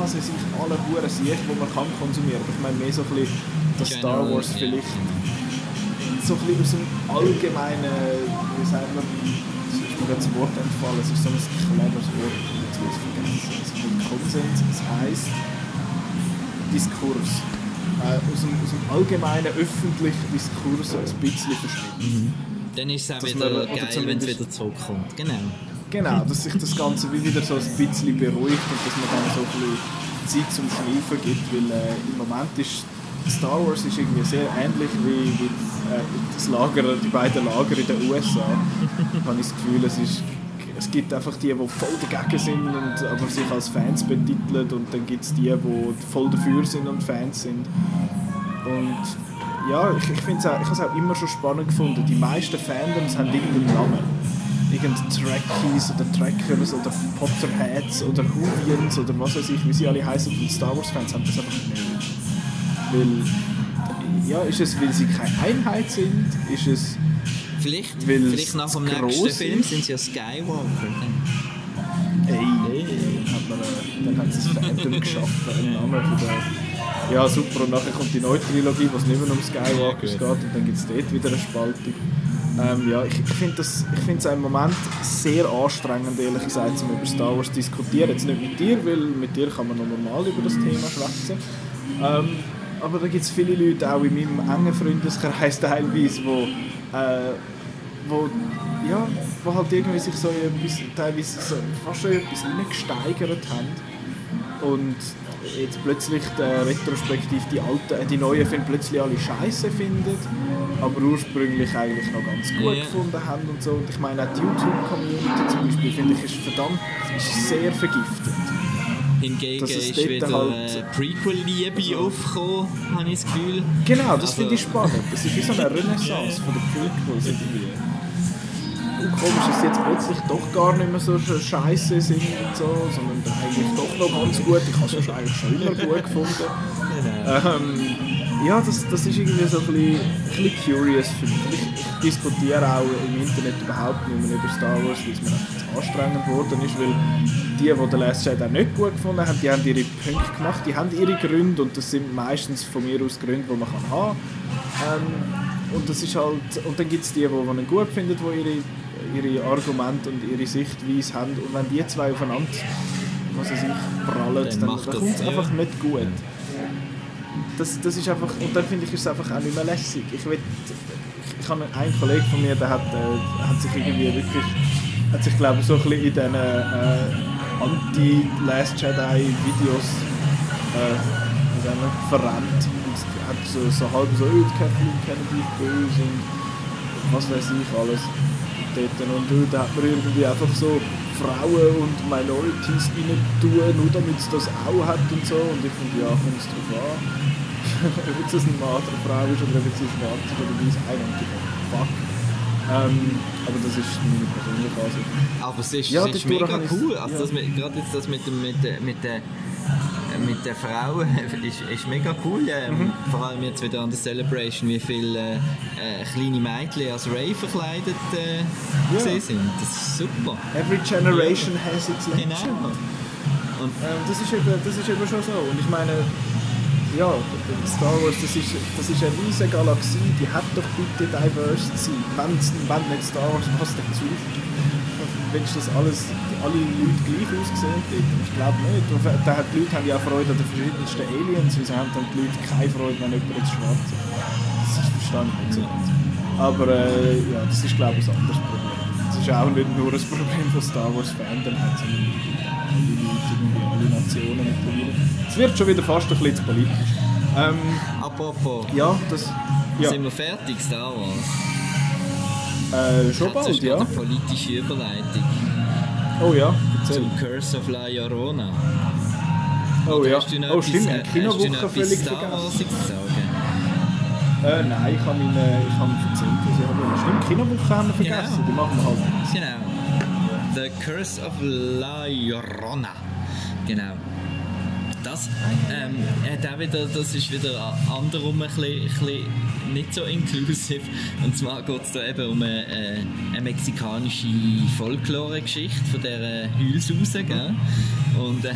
was weiß ich, alle Huren Sicht, die man kann konsumieren kann. Ich meine mehr so ein bisschen, dass Star General, Wars ja. So ein bisschen aus dem allgemeinen, wie sagen wir, es ist mir gerade das Wort entfallen, es ist so ein cleveres Wort, jetzt muss ich vergessen, es ist Konsens, es heisst, Diskurs, äh, aus, dem, aus dem allgemeinen öffentlichen Diskurs ein bisschen verschwindet. Dann ist es auch Dass wieder man- geil, wenn es wieder zurückkommt. Genau. Genau, dass sich das Ganze wie wieder so ein bisschen beruhigt und dass man dann so ein bisschen Zeit zum Schnaufen gibt, weil äh, im Moment ist Star Wars ist irgendwie sehr ähnlich wie, wie das Lager, die beiden Lager in den USA. habe ich das Gefühl, es, ist, es gibt einfach die, die voll dagegen sind und aber sich als Fans betiteln und dann gibt es die, die voll dafür sind und Fans sind. Und ja, ich, ich, ich habe es auch immer schon spannend gefunden. Die meisten Fandoms haben irgendeinen Namen. Irgendein Trekkies oder Trekkers oder Potterheads oder Whovians oder was weiß ich, wie sie alle heißen. Und Star Wars Fans haben das einfach nicht. Weil, ja, ist es, weil sie keine Einheit sind? Ist es, Vielleicht, Weil vielleicht es nach dem nächsten Film ist. sind sie ja Skywalker. ey, dann hat man, dann haben sie das Fandom geschaffen, einen Namen für das. Ja, super. Und nachher kommt die neue Trilogie, wo es nicht mehr um Skywalkers Ja, geht und dann gibt es dort wieder eine Spaltung. Ähm, ja, ich, ich finde es im Moment sehr anstrengend, ehrlich gesagt, um über Star Wars zu diskutieren. Jetzt nicht mit dir, weil mit dir kann man noch normal über das Thema schwätzen. Ähm, aber da gibt es viele Leute, auch in meinem engen Freundeskreis teilweise, wo, äh, wo, ja, wo halt irgendwie sich so etwas, teilweise so fast schon etwas reingesteigert haben. Und jetzt plötzlich der retrospektiv die alten, äh, die neuen Filme plötzlich alle scheiße finden, aber ursprünglich eigentlich noch ganz gut Ja. gefunden haben und so. Und ich meine auch die YouTube-Community zum Beispiel finde ich ist verdammt, ist sehr vergiftet. Hingegen Dass es ist dort wieder halt- Prequel-Liebe aufgekommen, habe ich das Gefühl. Genau, das Also- finde ich spannend. Das ist wie so eine Renaissance von den Prequels irgendwie. Und komisch, dass sie jetzt plötzlich doch gar nicht mehr so sch- scheiße sind und so, sondern eigentlich doch noch ganz gut. Ich habe es eigentlich schon immer gut gefunden. Ähm, ja, das, das ist irgendwie so ein bisschen, ein bisschen curious für mich. Ich, diskutiere auch im Internet überhaupt nicht mehr über Star Wars, weil es mir einfach zu anstrengend geworden ist, weil die, die den Last Jedi nicht gut gefunden haben, die haben ihre Punkte gemacht, die haben ihre Gründe und das sind meistens von mir aus Gründe, die man kann haben kann. Ähm, und das ist halt, und dann gibt es die, die, ihn gut finden, die ihre, ihre Argumente und ihre Sichtweise haben und wenn die zwei aufeinander was weiß ich, prallen, Dann dann, kommt es einfach nicht gut das, das ist einfach, und dann finde ich es einfach auch nicht mehr lässig. Ich, will, ich, ich habe einen Kollegen von mir, der hat, äh, hat sich irgendwie wirklich, hat sich glaube ich so ein bisschen in diesen äh, Anti-Last Jedi-Videos äh, verrannt und hat so, so halb so, oh, Kathleen Kennedy ist böse und was weiß ich alles. Dort. Und äh, hat man irgendwie einfach so Frauen und Minorities rein tun, nur damit es das auch hat und so. Und ich finde, ja, kommt es drauf an. Ob das ein Mann oder eine Frau ist oder ob sie schwarz ist oder weiß, I don't fuck. Ähm, aber das ist meine persönliche Ansicht. Aber es ist, Ja, es ist mega cool. Also ja. das mit, gerade jetzt das mit, dem- mit, mit, der, äh, mit der Frau ist, ist mega cool. Ähm, Mhm. Vor allem jetzt wieder an der Celebration, wie viele äh, äh, kleine Mädchen als Ray verkleidet äh, Ja. gesehen sind. Das ist super. Every generation has its legend. Genau. Und Ähm, das, ist eben, das ist eben schon so. Und ich meine, ja, Star Wars, das ist, das ist eine riesige Galaxie, die hat doch bitte diverse zu sein. Wenn, nicht Star Wars, was denn sonst? Willst du das alles, alle Leute gleich aussehen? Ich glaube nicht. Und die Leute haben ja auch Freude an den verschiedensten Aliens, wieso haben dann die Leute keine Freude, wenn jemand jetzt schwarz ist? Das so ganz. Aber äh, ja, das ist glaube ich ein anderes Problem. Das ist auch nicht nur ein Problem von Star Wars Fandom, hat sondern alle Leute, irgendwie alle Nationen mittlerweile. Es wird schon wieder fast ein bisschen zu politisch. Ähm, apropos, ja, das... Ja, sind wir fertig, Star Wars? äh, schon bald, ja. eine politische Überleitung Oh ja, erzähl. zum Curse of La Llorona. Oh ja. Hast du noch Oh etwas, stimmt, äh, noch Kinowoche völlig Star vergessen. Wars zu sagen? Äh, nein, ich habe äh, ich habe ihn erzählt, was ich habe. Stimmt, Kinowoche haben wir vergessen, Genau. die machen wir halt. Genau. The Curse of La Llorona. Genau. Das, ähm, auch wieder, das ist wieder andersrum ein bisschen, ein bisschen nicht so inklusiv. Und zwar geht es da eben um eine, äh, eine mexikanische Folklore-Geschichte von dieser Hülsuse, gell? Und äh,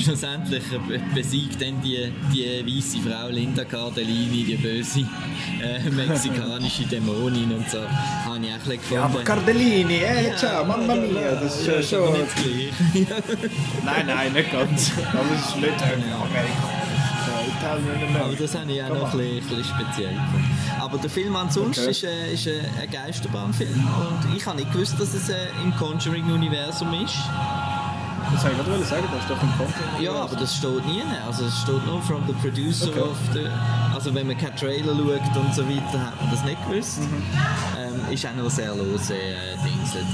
schlussendlich be- besiegt dann die, die weiße Frau Linda Cardellini, die böse äh, mexikanische Dämonin und so. Habe ich auch ein bisschen gefunden. Ja, aber Cardellini, äh, ciao, Mamma Mia, das ist ja schon... nicht gleich. Nein, nein, nicht ganz. Aber es ist nicht äh, Amerika. Aber das habe ich auch noch ein bisschen, ein speziell gefunden. Aber der Film ansonsten Okay. ist, äh, ist äh, ein Geisterbahnfilm. Und ich habe nicht gewusst, dass es äh, im Conjuring-Universum ist. Das wollte ich gerade sagen, das ist doch ein Content. Ja, aber das steht nie. Also es steht nur from the producer Okay. of the... Also wenn man keinen Trailer schaut und so weiter, hat man das nicht gewusst. Mhm. Ähm, ist auch noch sehr lose äh, Dingset.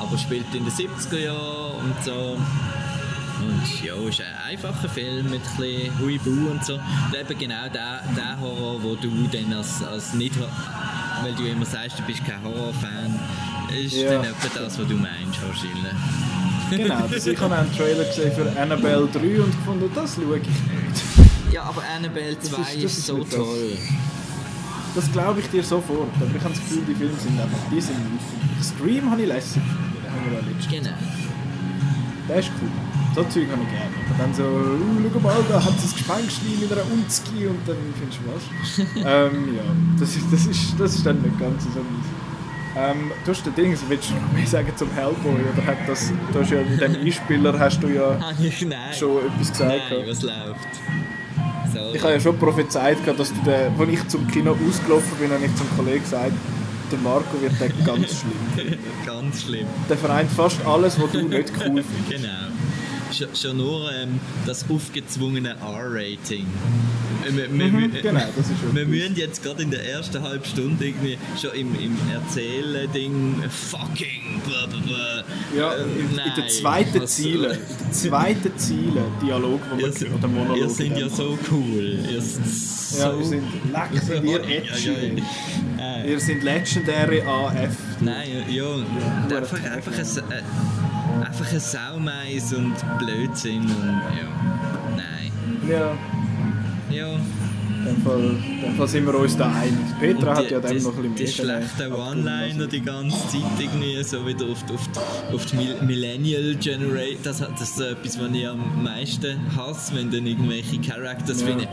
Aber spielt in den 70er Jahren und so. Und ja, ist ein einfacher Film mit ein bisschen Huibu und so. Und eben genau der, der Horror, wo du dann als, als nicht... Weil du immer sagst, du bist kein Horrorfan, ist Ja. dann etwa das, was du meinst wahrscheinlich. Genau, das, ich habe einen Trailer gesehen für Annabelle 3 und gefunden, das schaue ich nicht. Ja, aber Annabelle 2 ist- ist, das ist so das. toll. Das glaube ich dir sofort, aber ich habe das Gefühl, die Filme sind einfach, die sind. Scream habe ich lässig gefunden. Genau. Der ist cool. So Zeug habe ich gerne. Aber dann so, uh, schau mal, da hat es ein Gespenstchen mit einer Unski und dann findest du was. ähm, ja, das ist, das, ist, das ist dann nicht ganz so mies. Ähm, du hast den Ding, willst du noch mehr sagen zum Hellboy? Oder hat das, du hast ja mit dem Einspieler hast du ja nein. schon etwas gesagt. Nein, was läuft? So. Ich habe ja schon prophezeit, dass du den, als ich zum Kino ausgelaufen bin, habe ich zum Kollegen gesagt, der Marco wird den ganz schlimm. Ganz schlimm. Der vereint fast alles, was du nicht cool findest. Genau. Schon, nur ähm, das aufgezwungene R-Rating. Wir, wir, wir, Mhm, genau, das ist schon wir müssen jetzt gerade in der ersten halben Stunde irgendwie schon im, im Erzählen-Ding fucking blah. Ja, Äh, in, in der zweiten was- Ziele, der zweiten Ziele Dialog, wo Ihr, wir seid- oder Monolog. ihr seid ja so cool. Ihr seid so Ja, wir sind leck, sind ihr edgy. Nein. Wir sind legendary AF. Nein, ja, Ja, einfach, einfach, ein, äh, einfach ein Saumeis und Blödsinn und ja, nein. Ja, Ja, dem Fall, dem Fall sind wir uns da einig. Petra und hat ja dem die, noch ein die bisschen mehr schlechten gelegt. One-Liner die ganze Zeit irgendwie so wieder auf die, auf die, auf die Mil- Millennial Generation, das, hat- das ist so etwas, was ich am meisten hasse, wenn dann irgendwelche Characters Ja. finden,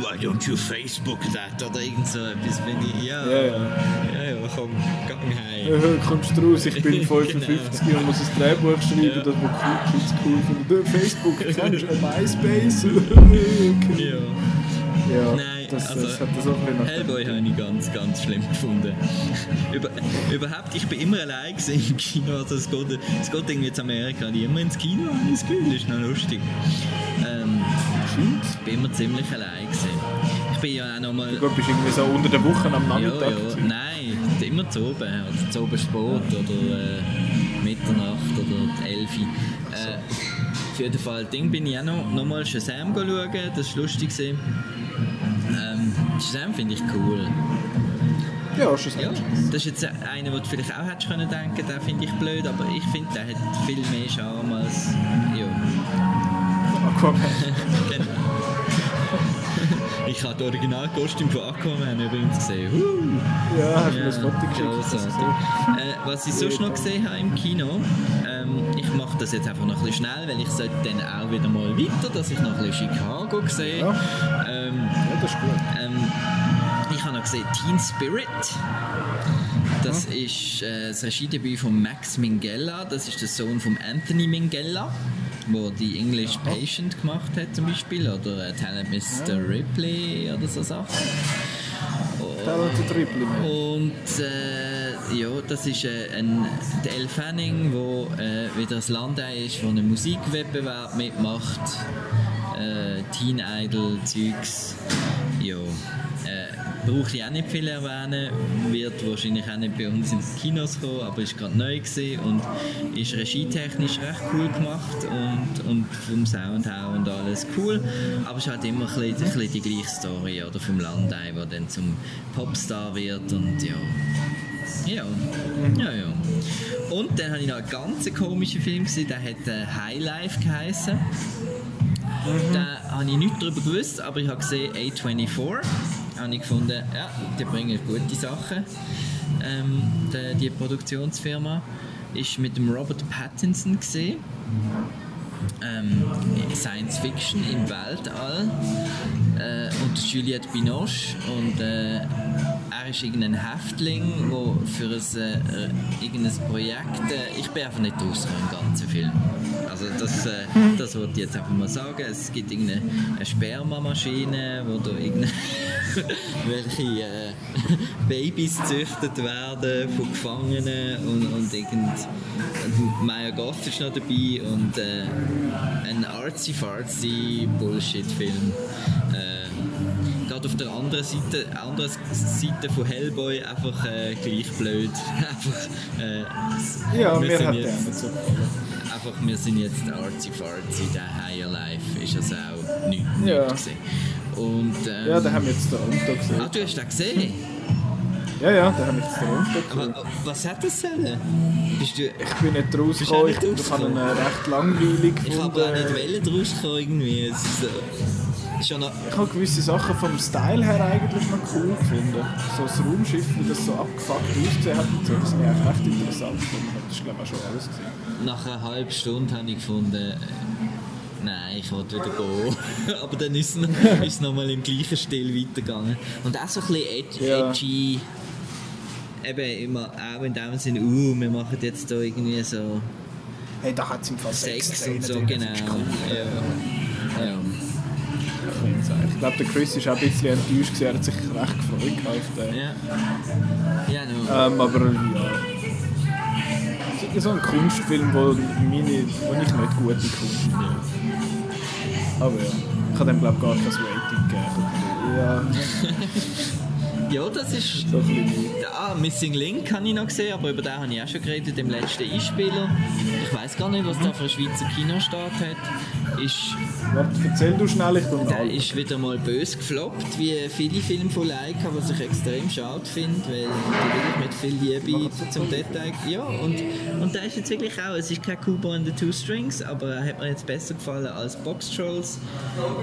why don't you Facebook that oder irgend so etwas, wenn ich, ja, Ja, ja. ja, ja komm, gang heim. Äh, kommst du raus, ich bin Genau. 55 und muss ein Drehbuch schreiben, Ja. das cool, Kids cool finden. Facebook, kennst du MySpace? okay. Ja. Ja, Nein, das, also das hat das auch dem- Hellboy habe ich ganz, ganz schlimm gefunden. Über, überhaupt, ich bin immer allein im Kino. Also es, geht, es geht irgendwie in Amerika nicht immer ins Kino, habe ich das Gefühl. Ist noch lustig. Ähm, ich bin immer ziemlich allein gewesen. Ich bin ja auch noch mal... Gut, bist irgendwie so unter der Woche am Ja, Nachmittag. ja, nein, immer zu oben. Oder zu oben Sport oder äh, Mitternacht oder 11 Uhr. Äh, auf jeden Fall, Ding bin ich auch noch, noch mal Shazam schauen, das war lustig. gewesen. Ähm, Shazam finde ich cool. Ja, schon Ja, das ist jetzt einer, den du vielleicht auch hättest können denken, den finde ich blöd, aber ich finde, der hat viel mehr Charme als... Ja, Aquaman. genau. Ich habe das Originalkostüm von Aquaman übrigens gesehen. Uh. Ja, hast du mir das Foto geschickt? Äh, was ich sonst noch gesehen habe im Kino, ähm, ich mache das jetzt einfach noch ein bisschen schnell, weil ich sollte dann auch wieder mal weiter, dass ich noch ein bisschen Chicago gesehen Ja. ähm, das ist gut. ähm, Ich habe noch gesehen Teen Spirit. Das ist äh, das Regiedebüt von Max Minghella. Das ist der Sohn von Anthony Minghella, der die English Patient gemacht hat zum Beispiel oder äh, Talent Mr. Ripley oder so Sachen. Und äh, ja, das ist äh, ein, der Elle Fanning, wo äh, wieder das Landei ist, wo einen Musikwettbewerb mitmacht. Äh, Teen Idol Zeugs. Ja. Äh, brauche ich auch nicht viel erwähnen, wird wahrscheinlich auch nicht bei uns in die Kinos kommen, aber ist gerade neu gesehen und ist regietechnisch recht cool gemacht und, und vom Sound her und alles cool, aber es halt immer ein bisschen, ein bisschen die gleiche Story oder vom Landei, der dann zum Popstar wird und ja. Ja, ja, ja. Und dann habe ich noch einen ganz komischen Film gesehen, der hat äh, High Life geheißen. Da habe ich nichts darüber gewusst, aber ich habe gesehen A24. Habe ich gefunden, ja, die bringen gute Sachen. Ähm, die, die Produktionsfirma ist mit dem Robert Pattinson gesehen. Ähm, Science Fiction im Weltall äh, und Juliette Binoche und äh, ist irgendein Häftling, der für ein, äh, irgendein Projekt. Äh, ich bin einfach nicht rausgekommen im ganzen Film. Also das, äh, das wollte ich jetzt einfach mal sagen. Es gibt irgendeine eine Spermamaschine, wo da irgendeine welche äh, Babys gezüchtet werden von Gefangenen und, und irgend Maya Goth ist noch dabei und äh, ein artsy-fartsy Bullshit-Film. Äh, gerade auf der anderen Seite, anderen Seite von Hellboy einfach äh, gleich blöd. einfach, äh, ja, mir hat der nicht so Einfach, wir sind jetzt artsy-fartsy, der Higher Life ist also auch nichts ja. gesehen. Und, ähm, ja, den haben wir jetzt da unten gesehen. Ah, du hast den gesehen? Ja, ja, den habe ich jetzt da unten gesehen. Aber was hat das sollen? Bist du, ich bin nicht rausgekommen, ich, ich habe ihn recht langweilig gefunden. Ich habe auch nicht wollen rauskommen irgendwie. Es ist, noch ich habe gewisse Sachen vom Style her eigentlich noch cool gefunden. So das Raumschiff, wie das so abgefuckt ausgesehen hat und so, das habe ich echt interessant gefunden. Das ist glaube ich auch schon alles gesehen. Nach einer halben Stunde habe ich gefunden, äh, nein, ich wollte wieder gehen. Aber dann ist es nochmal im gleichen Stil weitergegangen. Und auch so ein bisschen edgy. Ja. eben immer auch in dem Sinne, uh, wir machen jetzt da irgendwie so. Hey, da hat es im Fall Sex und so, genau. Ja. ja. Ich glaube, der Chris war auch ein bisschen enttäuscht, er hat sich recht gefreut auf den. Ja. Ja, no. ähm, aber ja. So ein Kunstfilm, wo, meine, wo ich nicht gute Kunst finde. Aber ja, ich habe dem glaube ich gar kein Rating gegeben. Ja. Ja, das ist. So ah, Missing Link habe ich noch gesehen, aber über den habe ich auch schon geredet, dem letzten Einspieler. Ich weiß gar nicht, was der für einen Schweizer Kinostart hat. Ist, Warte, erzähl du schnell, ich Der an. ist wieder mal böse gefloppt, wie viele Filme von Leica, was ich extrem schade finde, weil die wirklich mit viel Liebe zum Detail. Ja, und, und der ist jetzt wirklich auch, es ist kein Kuba in the Two Strings, aber er hat mir jetzt besser gefallen als Box Trolls,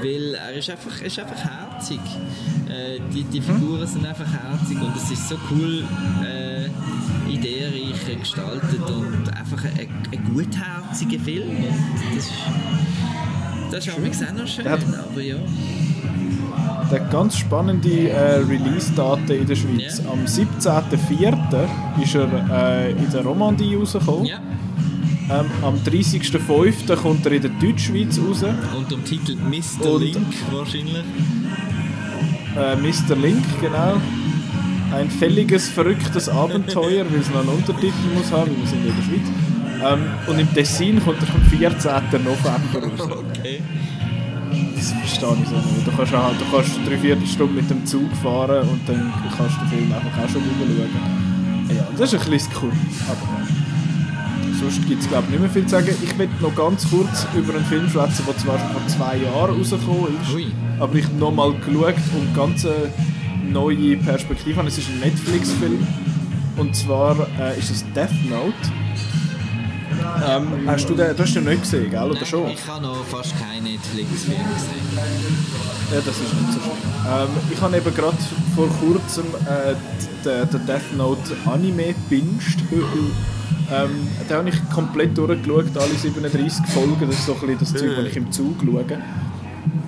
weil er ist einfach, ist einfach herzig. Äh, die, die Figuren sind einfach herzig und es ist so cool äh, ideenreich gestaltet und einfach ein, ein gutherziger Film. Und das ist, das ist auch noch schön, hat, aber ja. Der ganz spannende äh, Release-Daten in der Schweiz. Yeah. Am 17.04. ist er äh, in der Romandie rausgekommen. Yeah. Ähm, am 30.05. kommt er in der Deutschschweiz raus. Und am Titel Mr. Und, Link wahrscheinlich. Äh, Mr. Link, genau. Ein fälliges, verrücktes Abenteuer, weil es noch einen Untertitel muss haben, wir sind in der Schweiz. Ähm, und im Tessin kommt er am 14. November raus. Okay. Das verstehe ich so nicht. Du kannst, auch, du kannst drei Viertelstunde mit dem Zug fahren und dann kannst du den Film einfach auch schon schauen. Ja, das ist ein bisschen cool. Aber sonst gibt es glaube ich nicht mehr viel zu sagen. Ich möchte noch ganz kurz über einen Film schwätzen, der zwar vor zwei Jahren rausgekommen ist, Ui. aber ich nochmal geschaut und ganz neue Perspektive habe. Es ist ein Netflix-Film und zwar äh, ist es Death Note. Ähm, hast du den, du hast den nicht gesehen, gell? Oder Nein, schon? Ich habe noch fast keinen Netflix-Film gesehen. Ja, das ist nicht so schlimm. Ähm, ich habe eben gerade vor kurzem äh, den Death Note Anime binged. Ähm, den habe ich komplett durchgeschaut, alle 37 Folgen. Das ist so ein bisschen das Zeug, das ich im Zug schaue.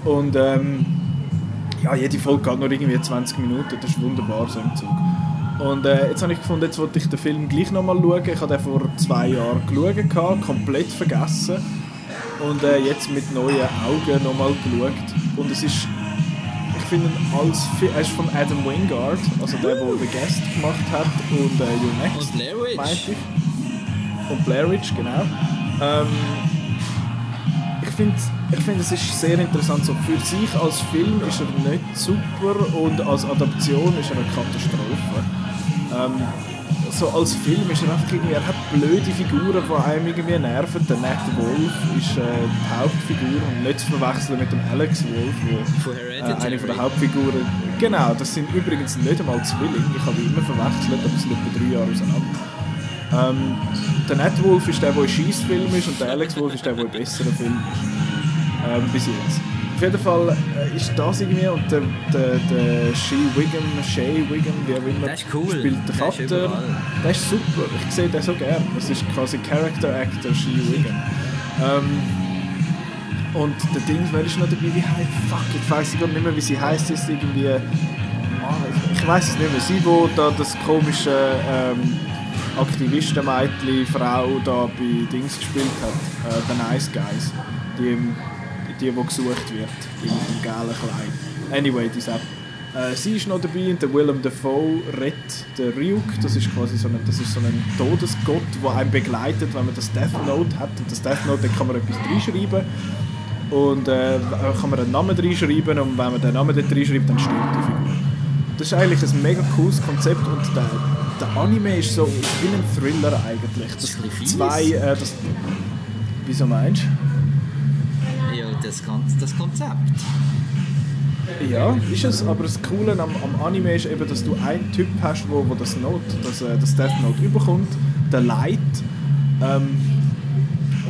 Und ähm, ja, jede Folge geht nur irgendwie 20 Minuten. Das ist wunderbar so im Zug. Und äh, jetzt habe ich gefunden, jetzt wollte ich den Film gleich nochmal schauen. Ich habe den vor zwei Jahren geschaut, komplett vergessen. Und äh, jetzt mit neuen Augen nochmal geschaut. Und es ist, ich finde, als er ist von Adam Wingard, also der, der The Guest gemacht hat und äh, Your Next, meinte ich und Blair Witch, genau. Ähm, ich finde, ich find, es ist sehr interessant. So, für sich als Film ist er nicht super und als Adaption ist er eine Katastrophe. Ähm, so als Film ist er einfach irgendwie, er hat blöde Figuren, die einem irgendwie nerven. Der Ned Wolf ist äh, die Hauptfigur und nicht zu verwechseln mit dem Alex Wolf, wo, äh, eine von der Hauptfiguren. Genau, das sind übrigens nicht einmal Zwillinge. Ich habe die immer verwechselt, aber sind etwa drei Jahre auseinander. Ähm, der Ned Wolf ist der, der ein Schießfilm ist und der Alex Wolf ist der, der ein besserer Film ist. Ähm, bis jetzt. Auf jeden Fall äh, ist das irgendwie und der, der, der Shea Wiggum, Shay Wiggum, wie auch immer, cool. spielt der Vater. Der ist, der ist, super, ich sehe den so gern. Das ist quasi Character Actor Shea Wiggum. Ähm, und der Ding, wer ist noch dabei? Wie heißt Fuck, ich weiß nicht mehr, wie sie heißt. Ist irgendwie. Oh, ich, ich weiß es nicht mehr, sie, wo da das komische ähm, Aktivistenmädchen Frau da bei Dings gespielt hat, äh, The Nice Guys, die, die, die gesucht wird, die mit dem gelben Kleid. Anyway, die App. Äh, sie ist noch dabei und der Willem Dafoe rettet den Ryuk. Das ist quasi so ein, das ist so ein Todesgott, der einen begleitet, wenn man das Death Note hat. Und das Death Note, da kann man etwas reinschreiben. Und äh, kann man einen Namen reinschreiben und wenn man den Namen dort reinschreibt, dann stirbt die Figur. Das ist eigentlich ein mega cooles Konzept und der, der Anime ist so wie ein Thriller eigentlich. Das, Das zwei, äh, das, wieso meinst du? Ja, das, das Konzept. Ja, ist es, aber das Coole am, am Anime ist eben, dass du einen Typ hast, wo, wo das Note, das, äh, das Death Note überkommt, der Light. Ähm,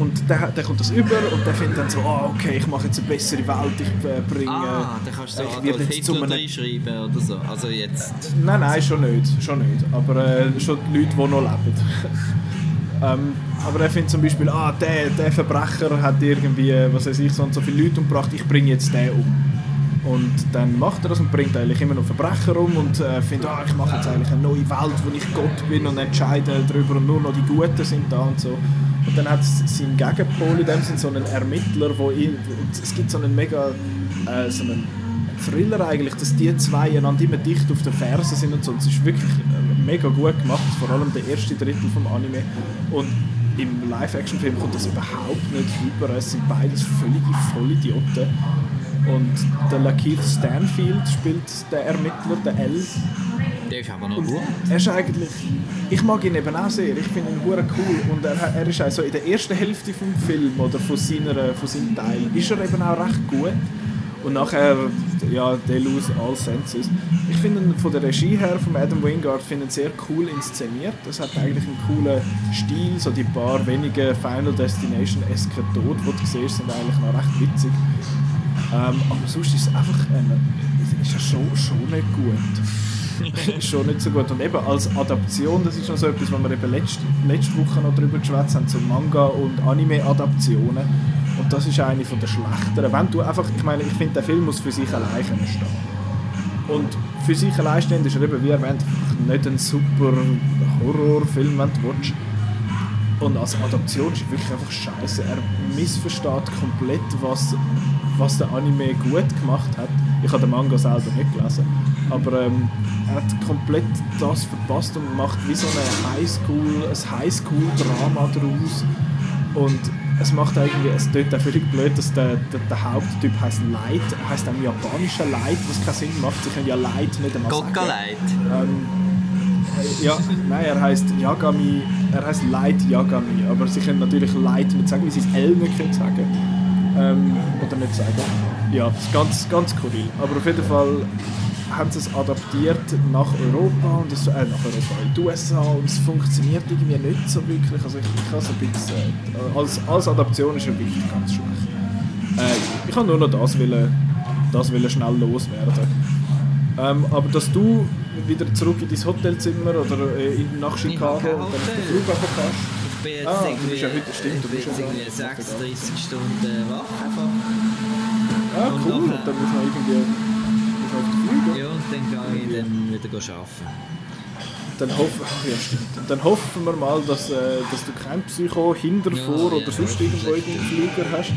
und der, der kommt das über und der findet dann so, oh, okay, ich mache jetzt eine bessere Welt, ich äh, bringe... Ah, dann kannst du so Adolf Hitler reinschreiben oder so. Also jetzt. Nein, nein, schon nicht, schon nicht. Aber äh, schon die Leute, die noch leben. ähm, aber er findet zum Beispiel, ah, der, der Verbrecher hat irgendwie, was weiß ich, so und so viele Leute umgebracht, ich bringe jetzt den um. Und dann macht er das und bringt eigentlich immer noch Verbrecher um und äh, findet, ah, ich mache jetzt eigentlich eine neue Welt, wo ich Gott bin und entscheide darüber und nur noch die Guten sind da und so. Und dann hat es seinen Gegenpol in dem Sinne so einen Ermittler, wo ihn, es gibt so einen mega, äh, so einen Thriller eigentlich, dass die zwei einander immer dicht auf den Fersen sind und so. Und es ist wirklich äh, mega gut gemacht, vor allem der erste Drittel vom Anime. Und im Live-Action-Film kommt das überhaupt nicht rüber. Es sind beides völlige Vollidioten. Und der Lakeith Stanfield spielt der Ermittler, der L. Der ist aber noch gut. er ist eigentlich, ich mag ihn eben auch sehr, ich finde ihn hure cool und er, er ist also in der ersten Hälfte vom Film oder von, seiner, von seinem Teil ist er eben auch recht gut und nachher, ja, they lose all senses. Ich finde ihn von der Regie her, von Adam Wingard, finde sehr cool inszeniert. Das hat eigentlich einen coolen Stil, so die paar wenige Final Destination-esken Tod, die du siehst, sind eigentlich noch recht witzig. Ähm, aber sonst ist es einfach, ähm, ist ja schon, schon nicht gut. schon nicht so gut. Und eben als Adaption, das ist noch so etwas, was wir eben letzte, letzte Woche noch drüber geschwätzt haben, so Manga- und Anime-Adaptionen. Und das ist eine von der schlechteren. Wenn du einfach, ich meine, ich finde, der Film muss für sich allein stehen. Und für sich allein stehend ist er eben, wie erwähnt, nicht ein super Horrorfilm, wenn du willst. Und als Adaption ist wirklich einfach scheiße. Er missversteht komplett, was, was der Anime gut gemacht hat. Ich habe den Manga selber nicht gelesen. Aber ähm, er hat komplett das verpasst und macht wie so eine Highschool, ein Highschool-Drama daraus. Und es macht irgendwie, es klingt auch völlig blöd, dass der, der, der Haupttyp heißt Light, er heißt im japanischen Light, was keinen Sinn macht. Sie können ja Light nicht einmal sagen. Gockaleit. Ähm, äh, ja, nein, er heißt Yagami, er heißt Light Yagami, aber sie können natürlich Light nicht sagen, wie sie es L nicht können sagen. Ähm, oder nicht sagen. Ja, das ist ganz, ganz skurril. Aber auf jeden Fall haben sie es adaptiert nach Europa und es, äh, nach Europa, in die USA und es funktioniert irgendwie nicht so wirklich. Also ich, ich habe es ein bisschen, äh, als, als Adaption ist er wirklich ganz schlecht. Äh, ich kann nur noch das wollen, das wollen schnell loswerden. Ähm, aber dass du wieder zurück in dein Hotelzimmer oder äh, in, nach Chicago und dann den. Flughafen kannst. Ich bin jetzt Ah, du bist ja heute- stimmt, du bist ja irgendwie da. 36 Stunden wach einfach. Ah, Und cool. Und dann muss man irgendwie muss man auf den Flüger. Ja, und dann gehe ich dann wieder arbeiten. Dann hoffen, ach ja, stimmt. Dann hoffen wir mal, dass, äh, dass du kein Psycho hinter, Ja, vor ja, oder sonst irgendwo in deinem Flieger hast.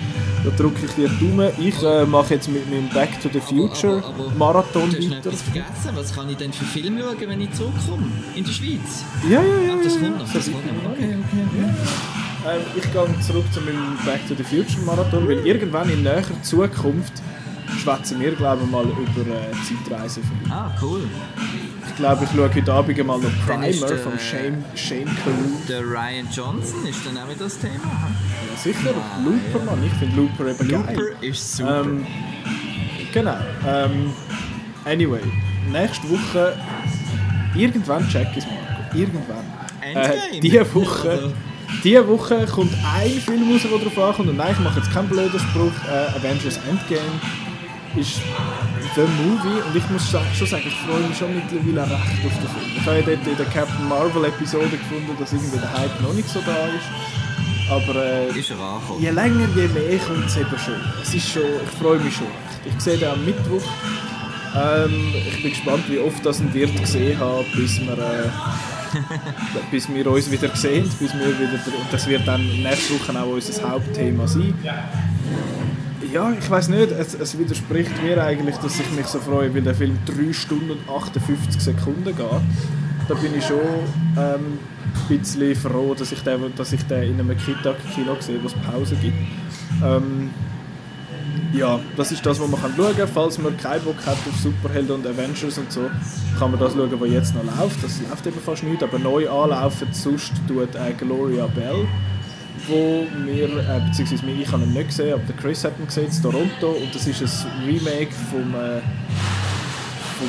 Da drücke ich dir die Daumen. Ich äh, mache jetzt mit meinem Back to the Future Aber- aber- Marathon Du hast weiter. etwas vergessen. Was kann ich denn für Film schauen, wenn ich zurückkomme? In der Schweiz? Ja, ja, ja. Das ja, kommt ja. noch. Das kommt noch. Okay, okay, okay. Ähm, ich gehe zurück zu meinem Back to the Future Marathon, weil irgendwann in näher Zukunft schwätzen wir, glaube ich, mal über äh, Zeitreisefilme. Ah, cool. Ich glaube, ich schaue heute Abend mal noch Primer der- von Shane, Shane Carruth. Der Ryan Johnson ist dann auch wieder das Thema. Ja, sicher, Looper, Mann. Ich finde Looper eben geil. Looper ist super. Ähm, genau. Ähm, anyway, nächste Woche, irgendwann check ich es, Marco. Irgendwann. Endgame. Äh, diese Woche, Also- diese Woche kommt ein Film raus, der darauf ankommt. Und nein, ich mache jetzt keinen blöden Spruch. Äh, Avengers Endgame ist The Movie. Und ich muss schon sagen, ich freue mich schon mittlerweile recht auf den Film. Ich habe ja dort in der Captain Marvel Episode gefunden, dass irgendwie der Hype noch nicht so da ist. Aber äh, ist. Je länger, je mehr kommt es eben schon. Es ist schon, ich freue mich schon recht. Ich sehe den am Mittwoch Ähm, ich bin gespannt, wie oft das ein Wirt gesehen hat, bis wir, äh, bis wir uns wieder sehen. Bis wir wieder, und das wird dann nächste Woche auch unser Hauptthema sein. Ja, ich weiß nicht, es, es, widerspricht mir eigentlich, dass ich mich so freue, weil der Film 3 Stunden und 58 Sekunden geht. Da bin ich schon ähm, ein bisschen froh, dass ich den, dass ich den in einem Kita-Kino sehe, wo es Pause gibt. Ähm, ja, das ist das, was man schauen kann. Falls man keinen Bock hat auf Superhelden und Avengers und so, kann man das schauen, was jetzt noch läuft. Das läuft eben fast nicht, aber neu anlaufen sonst tut äh, Gloria Bell, wo wir, äh, beziehungsweise ich habe ihn nicht gesehen, aber der Chris hat ihn gesehen, in Toronto, und das ist ein Remake vom, äh, vom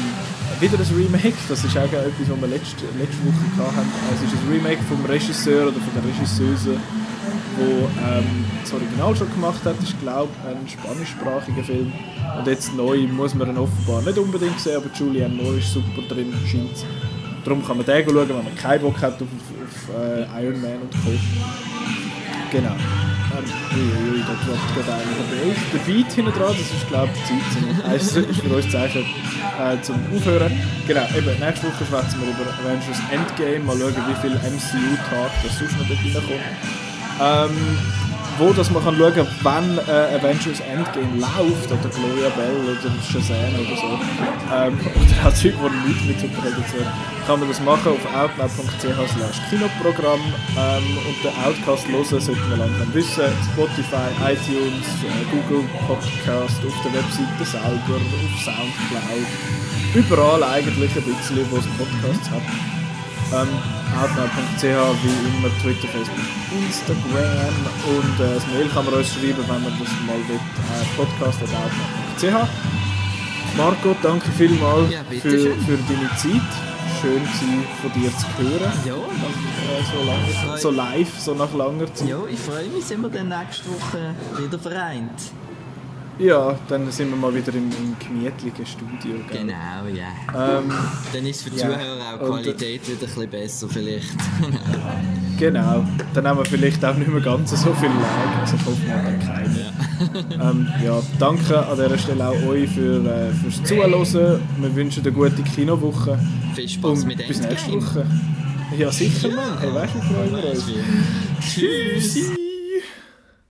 wieder ein Remake, das ist auch etwas, was wir letzte, letzte Woche hatten. Es ist ein Remake vom Regisseur oder von der Regisseuse wo ähm, das Original schon gemacht hat. Das ist, glaube ich, ein spanischsprachiger Film. Und jetzt neu muss man ihn offenbar nicht unbedingt sehen, aber Julianne Moore ist super drin, scheint Darum kann man den schauen, wenn man keinen Bock hat auf, auf äh, Iron Man und Co. Genau. Ähm, ui, ui, da klappt gerade einer. Ist der Beat hinten dran, das ist glaube ich die Zeit, zum, also ist für uns Zeichen äh, zum Aufhören. Genau, eben, nächste Woche schwätzen wir über Avengers Endgame, mal schauen, wie viel MCU-Tag das sonst noch reinkommt. Ähm, wo dass man kann schauen kann, wann äh, Avengers Endgame läuft, oder Gloria Bell oder Shazam oder so, ähm, oder auch Zeug, wo nichts mit zu kann man das machen auf outnow.ch Kinoprogramm ähm, und den Outcast hören sollte man langsam wissen. Spotify, iTunes, äh, Google Podcast, auf der Webseite selber, auf Soundcloud, überall eigentlich ein bisschen, wo es Podcasts hat. Ähm, outnow.ch, wie immer Twitter, Facebook, Instagram und äh, das Mail kann man uns schreiben, wenn man das mal will. Äh, podcast.outnow.ch Marco, danke vielmals ja, für, für deine Zeit. Schön war von dir zu hören. Ja, nach, äh, so, lange, so live, so nach langer Zeit. Ja, ich freue mich, sind wir dann nächste Woche wieder vereint. Ja, dann sind wir mal wieder im, im gemütlichen Studio. Gell? Genau, ja. Ähm, dann ist für die ja. Zuhörer auch die Qualität Und, wieder ein bisschen besser vielleicht. genau, dann haben wir vielleicht auch nicht mehr ganz so viel Lag, also hoffen wir dann keine. Ja. ähm, ja, danke an dieser Stelle auch euch für, äh, fürs Zuhören. Wir wünschen eine gute Kinowoche. Viel Spaß Und mit bis nächste Woche. Ja, sicher, Mann. Hey, weißt du, freuen wir uns? Tschüss!